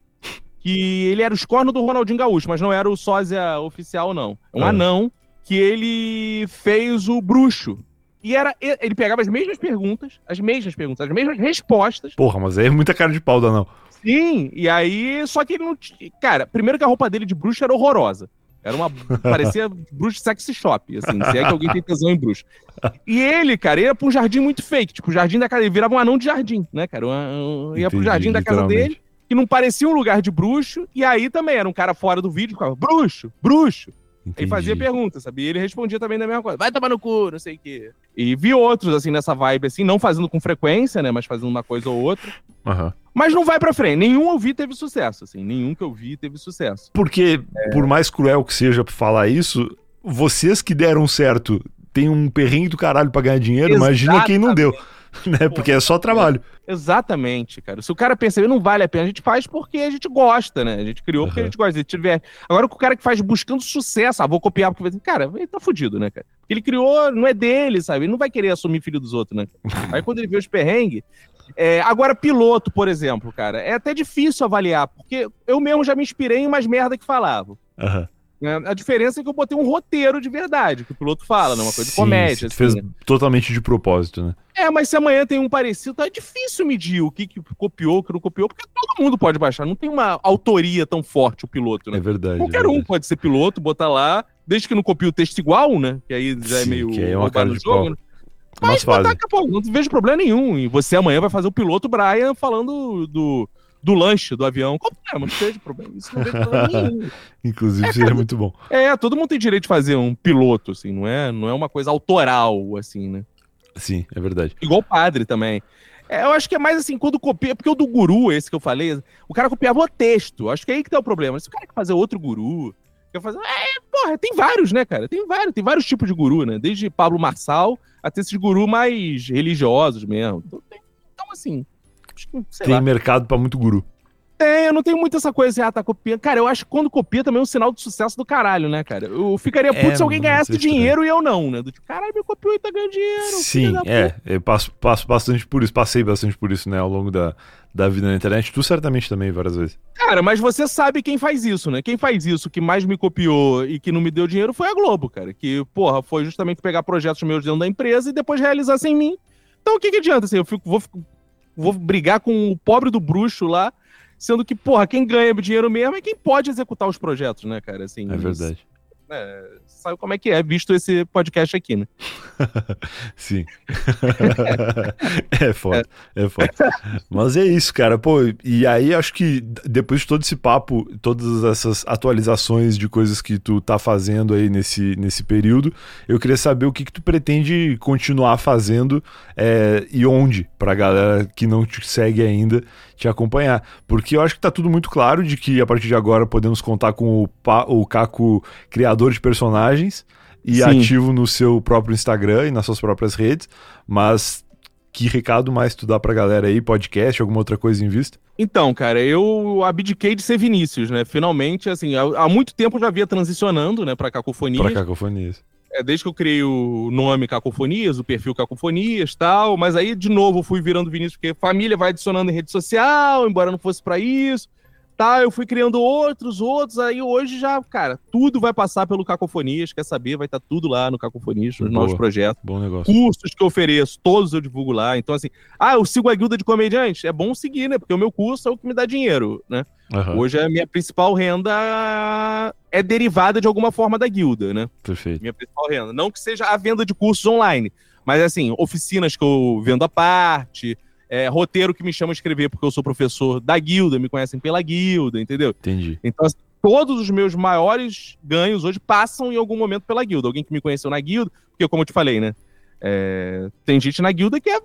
que ele era os cornos do Ronaldinho Gaúcho, mas não era o sósia oficial, não. Um é. anão que ele fez o bruxo. E era. Ele pegava as mesmas perguntas, as mesmas perguntas, as mesmas respostas. Porra, mas aí é muita cara de pau, não. Sim, e aí. Só que ele não. Cara, primeiro que a roupa dele de bruxo era horrorosa. Era uma. parecia bruxo sexy shop, assim. Se é que alguém tem tesão em bruxo. E ele, cara, ia pra um jardim muito fake. Tipo, o jardim da casa. Ele virava um anão de jardim, né, cara? Uma, ia Entendi, pro jardim da casa dele, que não parecia um lugar de bruxo. E aí também era um cara fora do vídeo, ficava, bruxo, bruxo. Entendi. E fazia perguntas, sabia? E ele respondia também da mesma coisa. Vai tomar no cu, não sei o quê. E vi outros, assim, nessa vibe, assim, não fazendo com frequência, né? Mas fazendo uma coisa ou outra. Uhum. Mas não vai pra frente. Nenhum eu vi teve sucesso, assim. Nenhum que eu vi teve sucesso. Porque, é... por mais cruel que seja pra falar isso, vocês que deram certo têm um perrengue do caralho pra ganhar dinheiro, Exatamente. imagina quem não deu. né? Porque é só trabalho. Exatamente, cara. Se o cara perceber, não vale a pena. A gente faz porque a gente gosta, né? A gente criou porque uhum. a gente gosta. Se tiver... Agora, o cara que faz buscando sucesso, ah, vou copiar porque. Cara, ele tá fudido, né, cara? Ele criou, não é dele, sabe? Ele não vai querer assumir filho dos outros, né? Aí quando ele vê os perrengues. É... agora, piloto, por exemplo, cara, é até difícil avaliar, porque eu mesmo já me inspirei em umas merda que falavam. Uhum. A diferença é que eu botei um roteiro de verdade, que o piloto fala, né? Uma coisa de comédia. Assim, fez né? totalmente de propósito, né? É, mas se amanhã tem um parecido, tá difícil medir o que, que copiou, o que não copiou, porque todo mundo pode baixar. Não tem uma autoria tão forte o piloto, né? É verdade. Qualquer é verdade. um pode ser piloto, botar lá, desde que não copie o texto igual, né? Que aí já é é meio. Que é uma cara de jogo. Né? Mas botar, pô, não vejo problema nenhum. E você amanhã vai fazer o piloto Brian falando do do lanche do avião. Qual o problema? Não seja problema. Isso não problema. Inclusive, é, seria muito bom. É, todo mundo tem direito de fazer um piloto, assim, não é, não é uma coisa autoral, assim, né? Sim, é verdade. Igual o padre também. É, eu acho que é mais assim, quando copia. Porque o do guru, esse que eu falei, o cara copiava o texto. Acho que é aí que tá o problema. Se o cara quer fazer outro guru, quer fazer. É, porra, tem vários, né, cara? Tem vários, tem vários tipos de guru, né? Desde Pablo Marçal até esses guru mais religiosos mesmo. Então, tem, assim, tem lá. mercado para muito guru. Tem, eu não tenho muito essa coisa assim, ah, tá copiando. Cara, eu acho que quando copia também é um sinal de sucesso do caralho, né, cara? Eu ficaria puto é, se alguém ganhasse dinheiro e eu não, né? Do tipo, caralho, me copiou e tá ganhando dinheiro. Sim, é. Eu passo, passo bastante por isso, passei bastante por isso, né, ao longo da, da vida na internet. Tu certamente também, várias vezes. Cara, mas você sabe quem faz isso, né? Quem faz isso, que mais me copiou e que não me deu dinheiro foi a Globo, cara. Que, porra, foi justamente pegar projetos meus dentro da empresa e depois realizar sem mim. Então o que que adianta, assim, eu fico, vou, vou brigar com o pobre do bruxo lá Sendo que, porra, quem ganha dinheiro mesmo é quem pode executar os projetos, né, cara? Assim, é verdade. Isso, é, sabe como é que é, visto esse podcast aqui, né? Sim. é foda, é. é foda. Mas é isso, cara. Pô, e aí acho que depois de todo esse papo, todas essas atualizações de coisas que tu tá fazendo aí nesse, nesse período, eu queria saber o que, que tu pretende continuar fazendo é, e onde, pra galera que não te segue ainda te acompanhar. Porque eu acho que tá tudo muito claro de que a partir de agora podemos contar com o, pa o Caco criador de personagens e Sim. ativo no seu próprio Instagram e nas suas próprias redes, mas que recado mais tu dá pra galera aí? Podcast, alguma outra coisa em vista? Então, cara, eu abdiquei de ser Vinícius, né? Finalmente, assim, há, há muito tempo eu já via transicionando, né, pra Cacofonias. Pra Cacofonias. É, desde que eu criei o nome Cacofonias, o perfil Cacofonias tal, mas aí de novo fui virando Vinícius, porque família vai adicionando em rede social, embora não fosse para isso. Tá, eu fui criando outros, outros, aí hoje já, cara, tudo vai passar pelo Cacofonias, quer saber, vai estar tá tudo lá no Cacofonias, nos Boa, novos projetos. Bom negócio. Cursos que eu ofereço, todos eu divulgo lá. Então, assim, ah, eu sigo a guilda de comediantes? É bom seguir, né? Porque o meu curso é o que me dá dinheiro, né? Uhum. Hoje a minha principal renda é derivada de alguma forma da guilda, né? Perfeito. Minha principal renda. Não que seja a venda de cursos online, mas assim, oficinas que eu vendo à parte, é, roteiro que me chama a escrever porque eu sou professor da guilda, me conhecem pela guilda, entendeu? Entendi. Então, assim, todos os meus maiores ganhos hoje passam em algum momento pela guilda. Alguém que me conheceu na guilda, porque como eu te falei, né? É, tem gente na guilda que é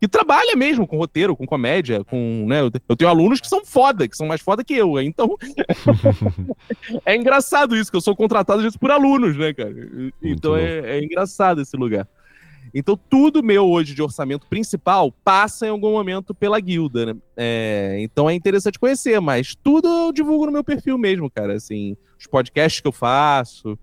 que trabalha mesmo com roteiro, com comédia, com, né, eu tenho alunos que são foda, que são mais foda que eu, então é engraçado isso, que eu sou contratado às vezes por alunos, né, cara? Então é, é, engraçado esse lugar. Então tudo meu hoje de orçamento principal passa em algum momento pela guilda, né? É, então é interessante conhecer, mas tudo eu divulgo no meu perfil mesmo, cara, assim, os podcasts que eu faço,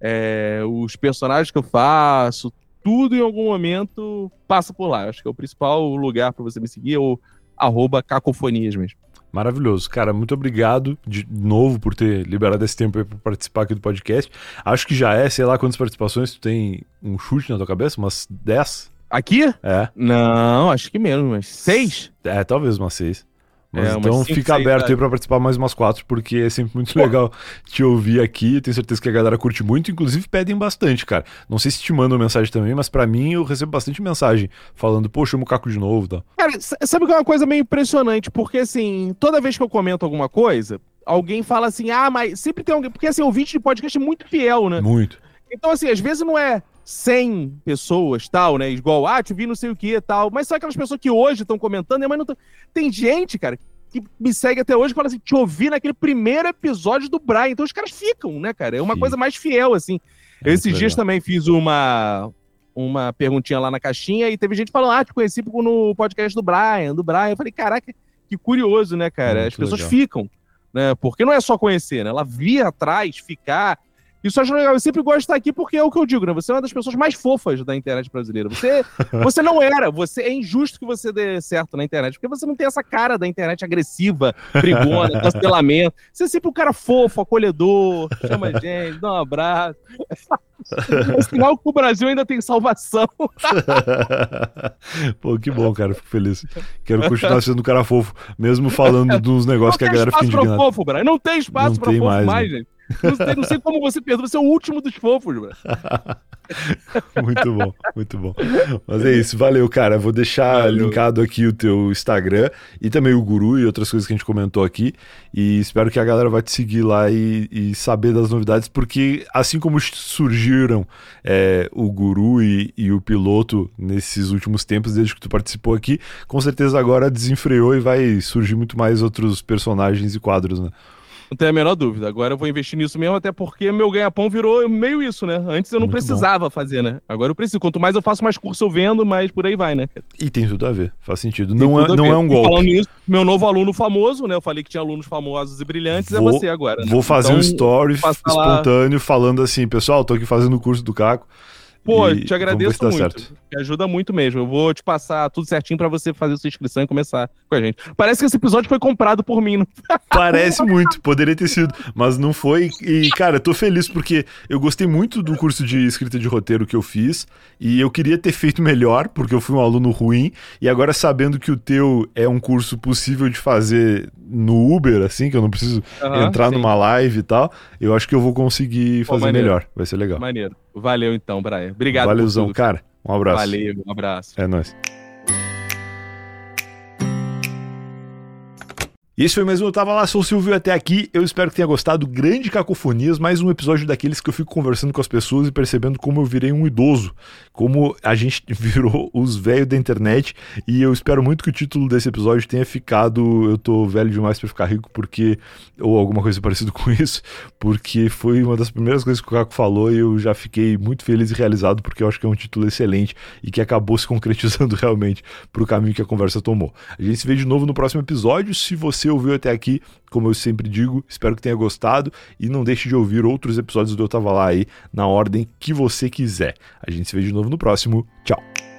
é, os personagens que eu faço, tudo em algum momento passa por lá. Acho que é o principal lugar para você me seguir, é o arroba cacofonias mesmo. Maravilhoso. Cara, muito obrigado de novo por ter liberado esse tempo para participar aqui do podcast. Acho que já é, sei lá quantas participações tu tem um chute na tua cabeça, umas 10? Aqui? É. Não, acho que menos, mas 6? É, talvez umas 6. Mas é, então cinco, fica aberto aí para participar mais umas quatro, porque é sempre muito legal te ouvir aqui. Tenho certeza que a galera curte muito, inclusive pedem bastante, cara. Não sei se te mandam mensagem também, mas para mim eu recebo bastante mensagem falando, pô, chama o Caco de novo tá? Cara, sabe que é uma coisa meio impressionante? Porque assim, toda vez que eu comento alguma coisa, alguém fala assim, ah, mas sempre tem alguém. Porque assim, o vídeo de podcast é muito fiel, né? Muito. Então, assim, às vezes não é 100 pessoas, tal, né? Igual, ah, te vi não sei o que tal. Mas são aquelas pessoas que hoje estão comentando, né? mas não tão... Tem gente, cara, que me segue até hoje e fala assim: te ouvi naquele primeiro episódio do Brian. Então os caras ficam, né, cara? É uma Sim. coisa mais fiel, assim. É Esses dias legal. também fiz uma, uma perguntinha lá na caixinha e teve gente falando: ah, te conheci no podcast do Brian, do Brian. Eu falei: caraca, que curioso, né, cara? Muito As pessoas legal. ficam, né? Porque não é só conhecer, né? Ela vir atrás, ficar isso eu acho legal. Eu sempre gosto de estar aqui porque é o que eu digo, né? Você é uma das pessoas mais fofas da internet brasileira. Você, você não era. Você é injusto que você dê certo na internet, porque você não tem essa cara da internet agressiva, brigona, cancelamento. Você é sempre um cara fofo, acolhedor, chama a gente, dá um abraço. É sinal que o Brasil ainda tem salvação. Pô, que bom, cara. Fico feliz. Quero continuar sendo um cara fofo, mesmo falando dos negócios que a galera fica indignada. Não tem espaço pra fofo. Não tem espaço pra fofo mais, mais gente. Não sei, não sei como você perdoa, você é o último dos fofos, bro. muito bom, muito bom. Mas é isso, valeu, cara. Vou deixar valeu. linkado aqui o teu Instagram e também o Guru e outras coisas que a gente comentou aqui. E espero que a galera vai te seguir lá e, e saber das novidades, porque assim como surgiram é, o Guru e, e, o piloto nesses últimos tempos, desde que tu participou aqui, com certeza agora desenfreou e vai surgir muito mais outros personagens e quadros, né? Não tem a menor dúvida. Agora eu vou investir nisso mesmo, até porque meu ganha-pão virou meio isso, né? Antes eu não Muito precisava bom. fazer, né? Agora eu preciso. Quanto mais eu faço, mais curso eu vendo, mais por aí vai, né? E tem tudo a ver. Faz sentido. não é, não é um golpe. E falando nisso, meu novo aluno famoso, né? Eu falei que tinha alunos famosos e brilhantes, é vou, é você agora. Né? Vou fazer então, um story espontâneo lá... falando assim, pessoal, tô aqui fazendo o curso do Caco. Pô, te agradeço muito. Certo. Me ajuda muito mesmo. Eu vou te passar tudo certinho para você fazer sua inscrição e começar com a gente. Parece que esse episódio foi comprado por mim. Não? Parece muito, poderia ter sido, mas não foi. E, cara, eu tô feliz porque eu gostei muito do curso de escrita de roteiro que eu fiz e eu queria ter feito melhor, porque eu fui um aluno ruim. E agora, sabendo que o teu é um curso possível de fazer no Uber, assim, que eu não preciso uhum, entrar sim. numa live e tal, eu acho que eu vou conseguir fazer melhor. Vai ser legal. Maneiro. Valeu então, Brian. Obrigado. Valeuzão, cara. Um abraço. Valeu, um abraço. É nóis. Esse foi mais um Eu Tava Lá, sou o Silvio até aqui. Eu espero que tenha gostado. Grande Cacofonias, mais um episódio daqueles que eu fico conversando com as pessoas e percebendo como eu virei um idoso. Como a gente virou os velhos da internet. E eu espero muito que o título desse episódio tenha ficado Eu tô velho demais para ficar rico, porque. Ou alguma coisa parecida com isso. Porque foi uma das primeiras coisas que o Caco falou e eu já fiquei muito feliz e realizado, porque eu acho que é um título excelente e que acabou se concretizando realmente pro caminho que a conversa tomou. A gente se vê de novo no próximo episódio. Se ouviu até aqui, como eu sempre digo, espero que tenha gostado e não deixe de ouvir outros episódios do Eu Tava Lá aí na ordem que você quiser. A gente se vê de novo no próximo. Tchau!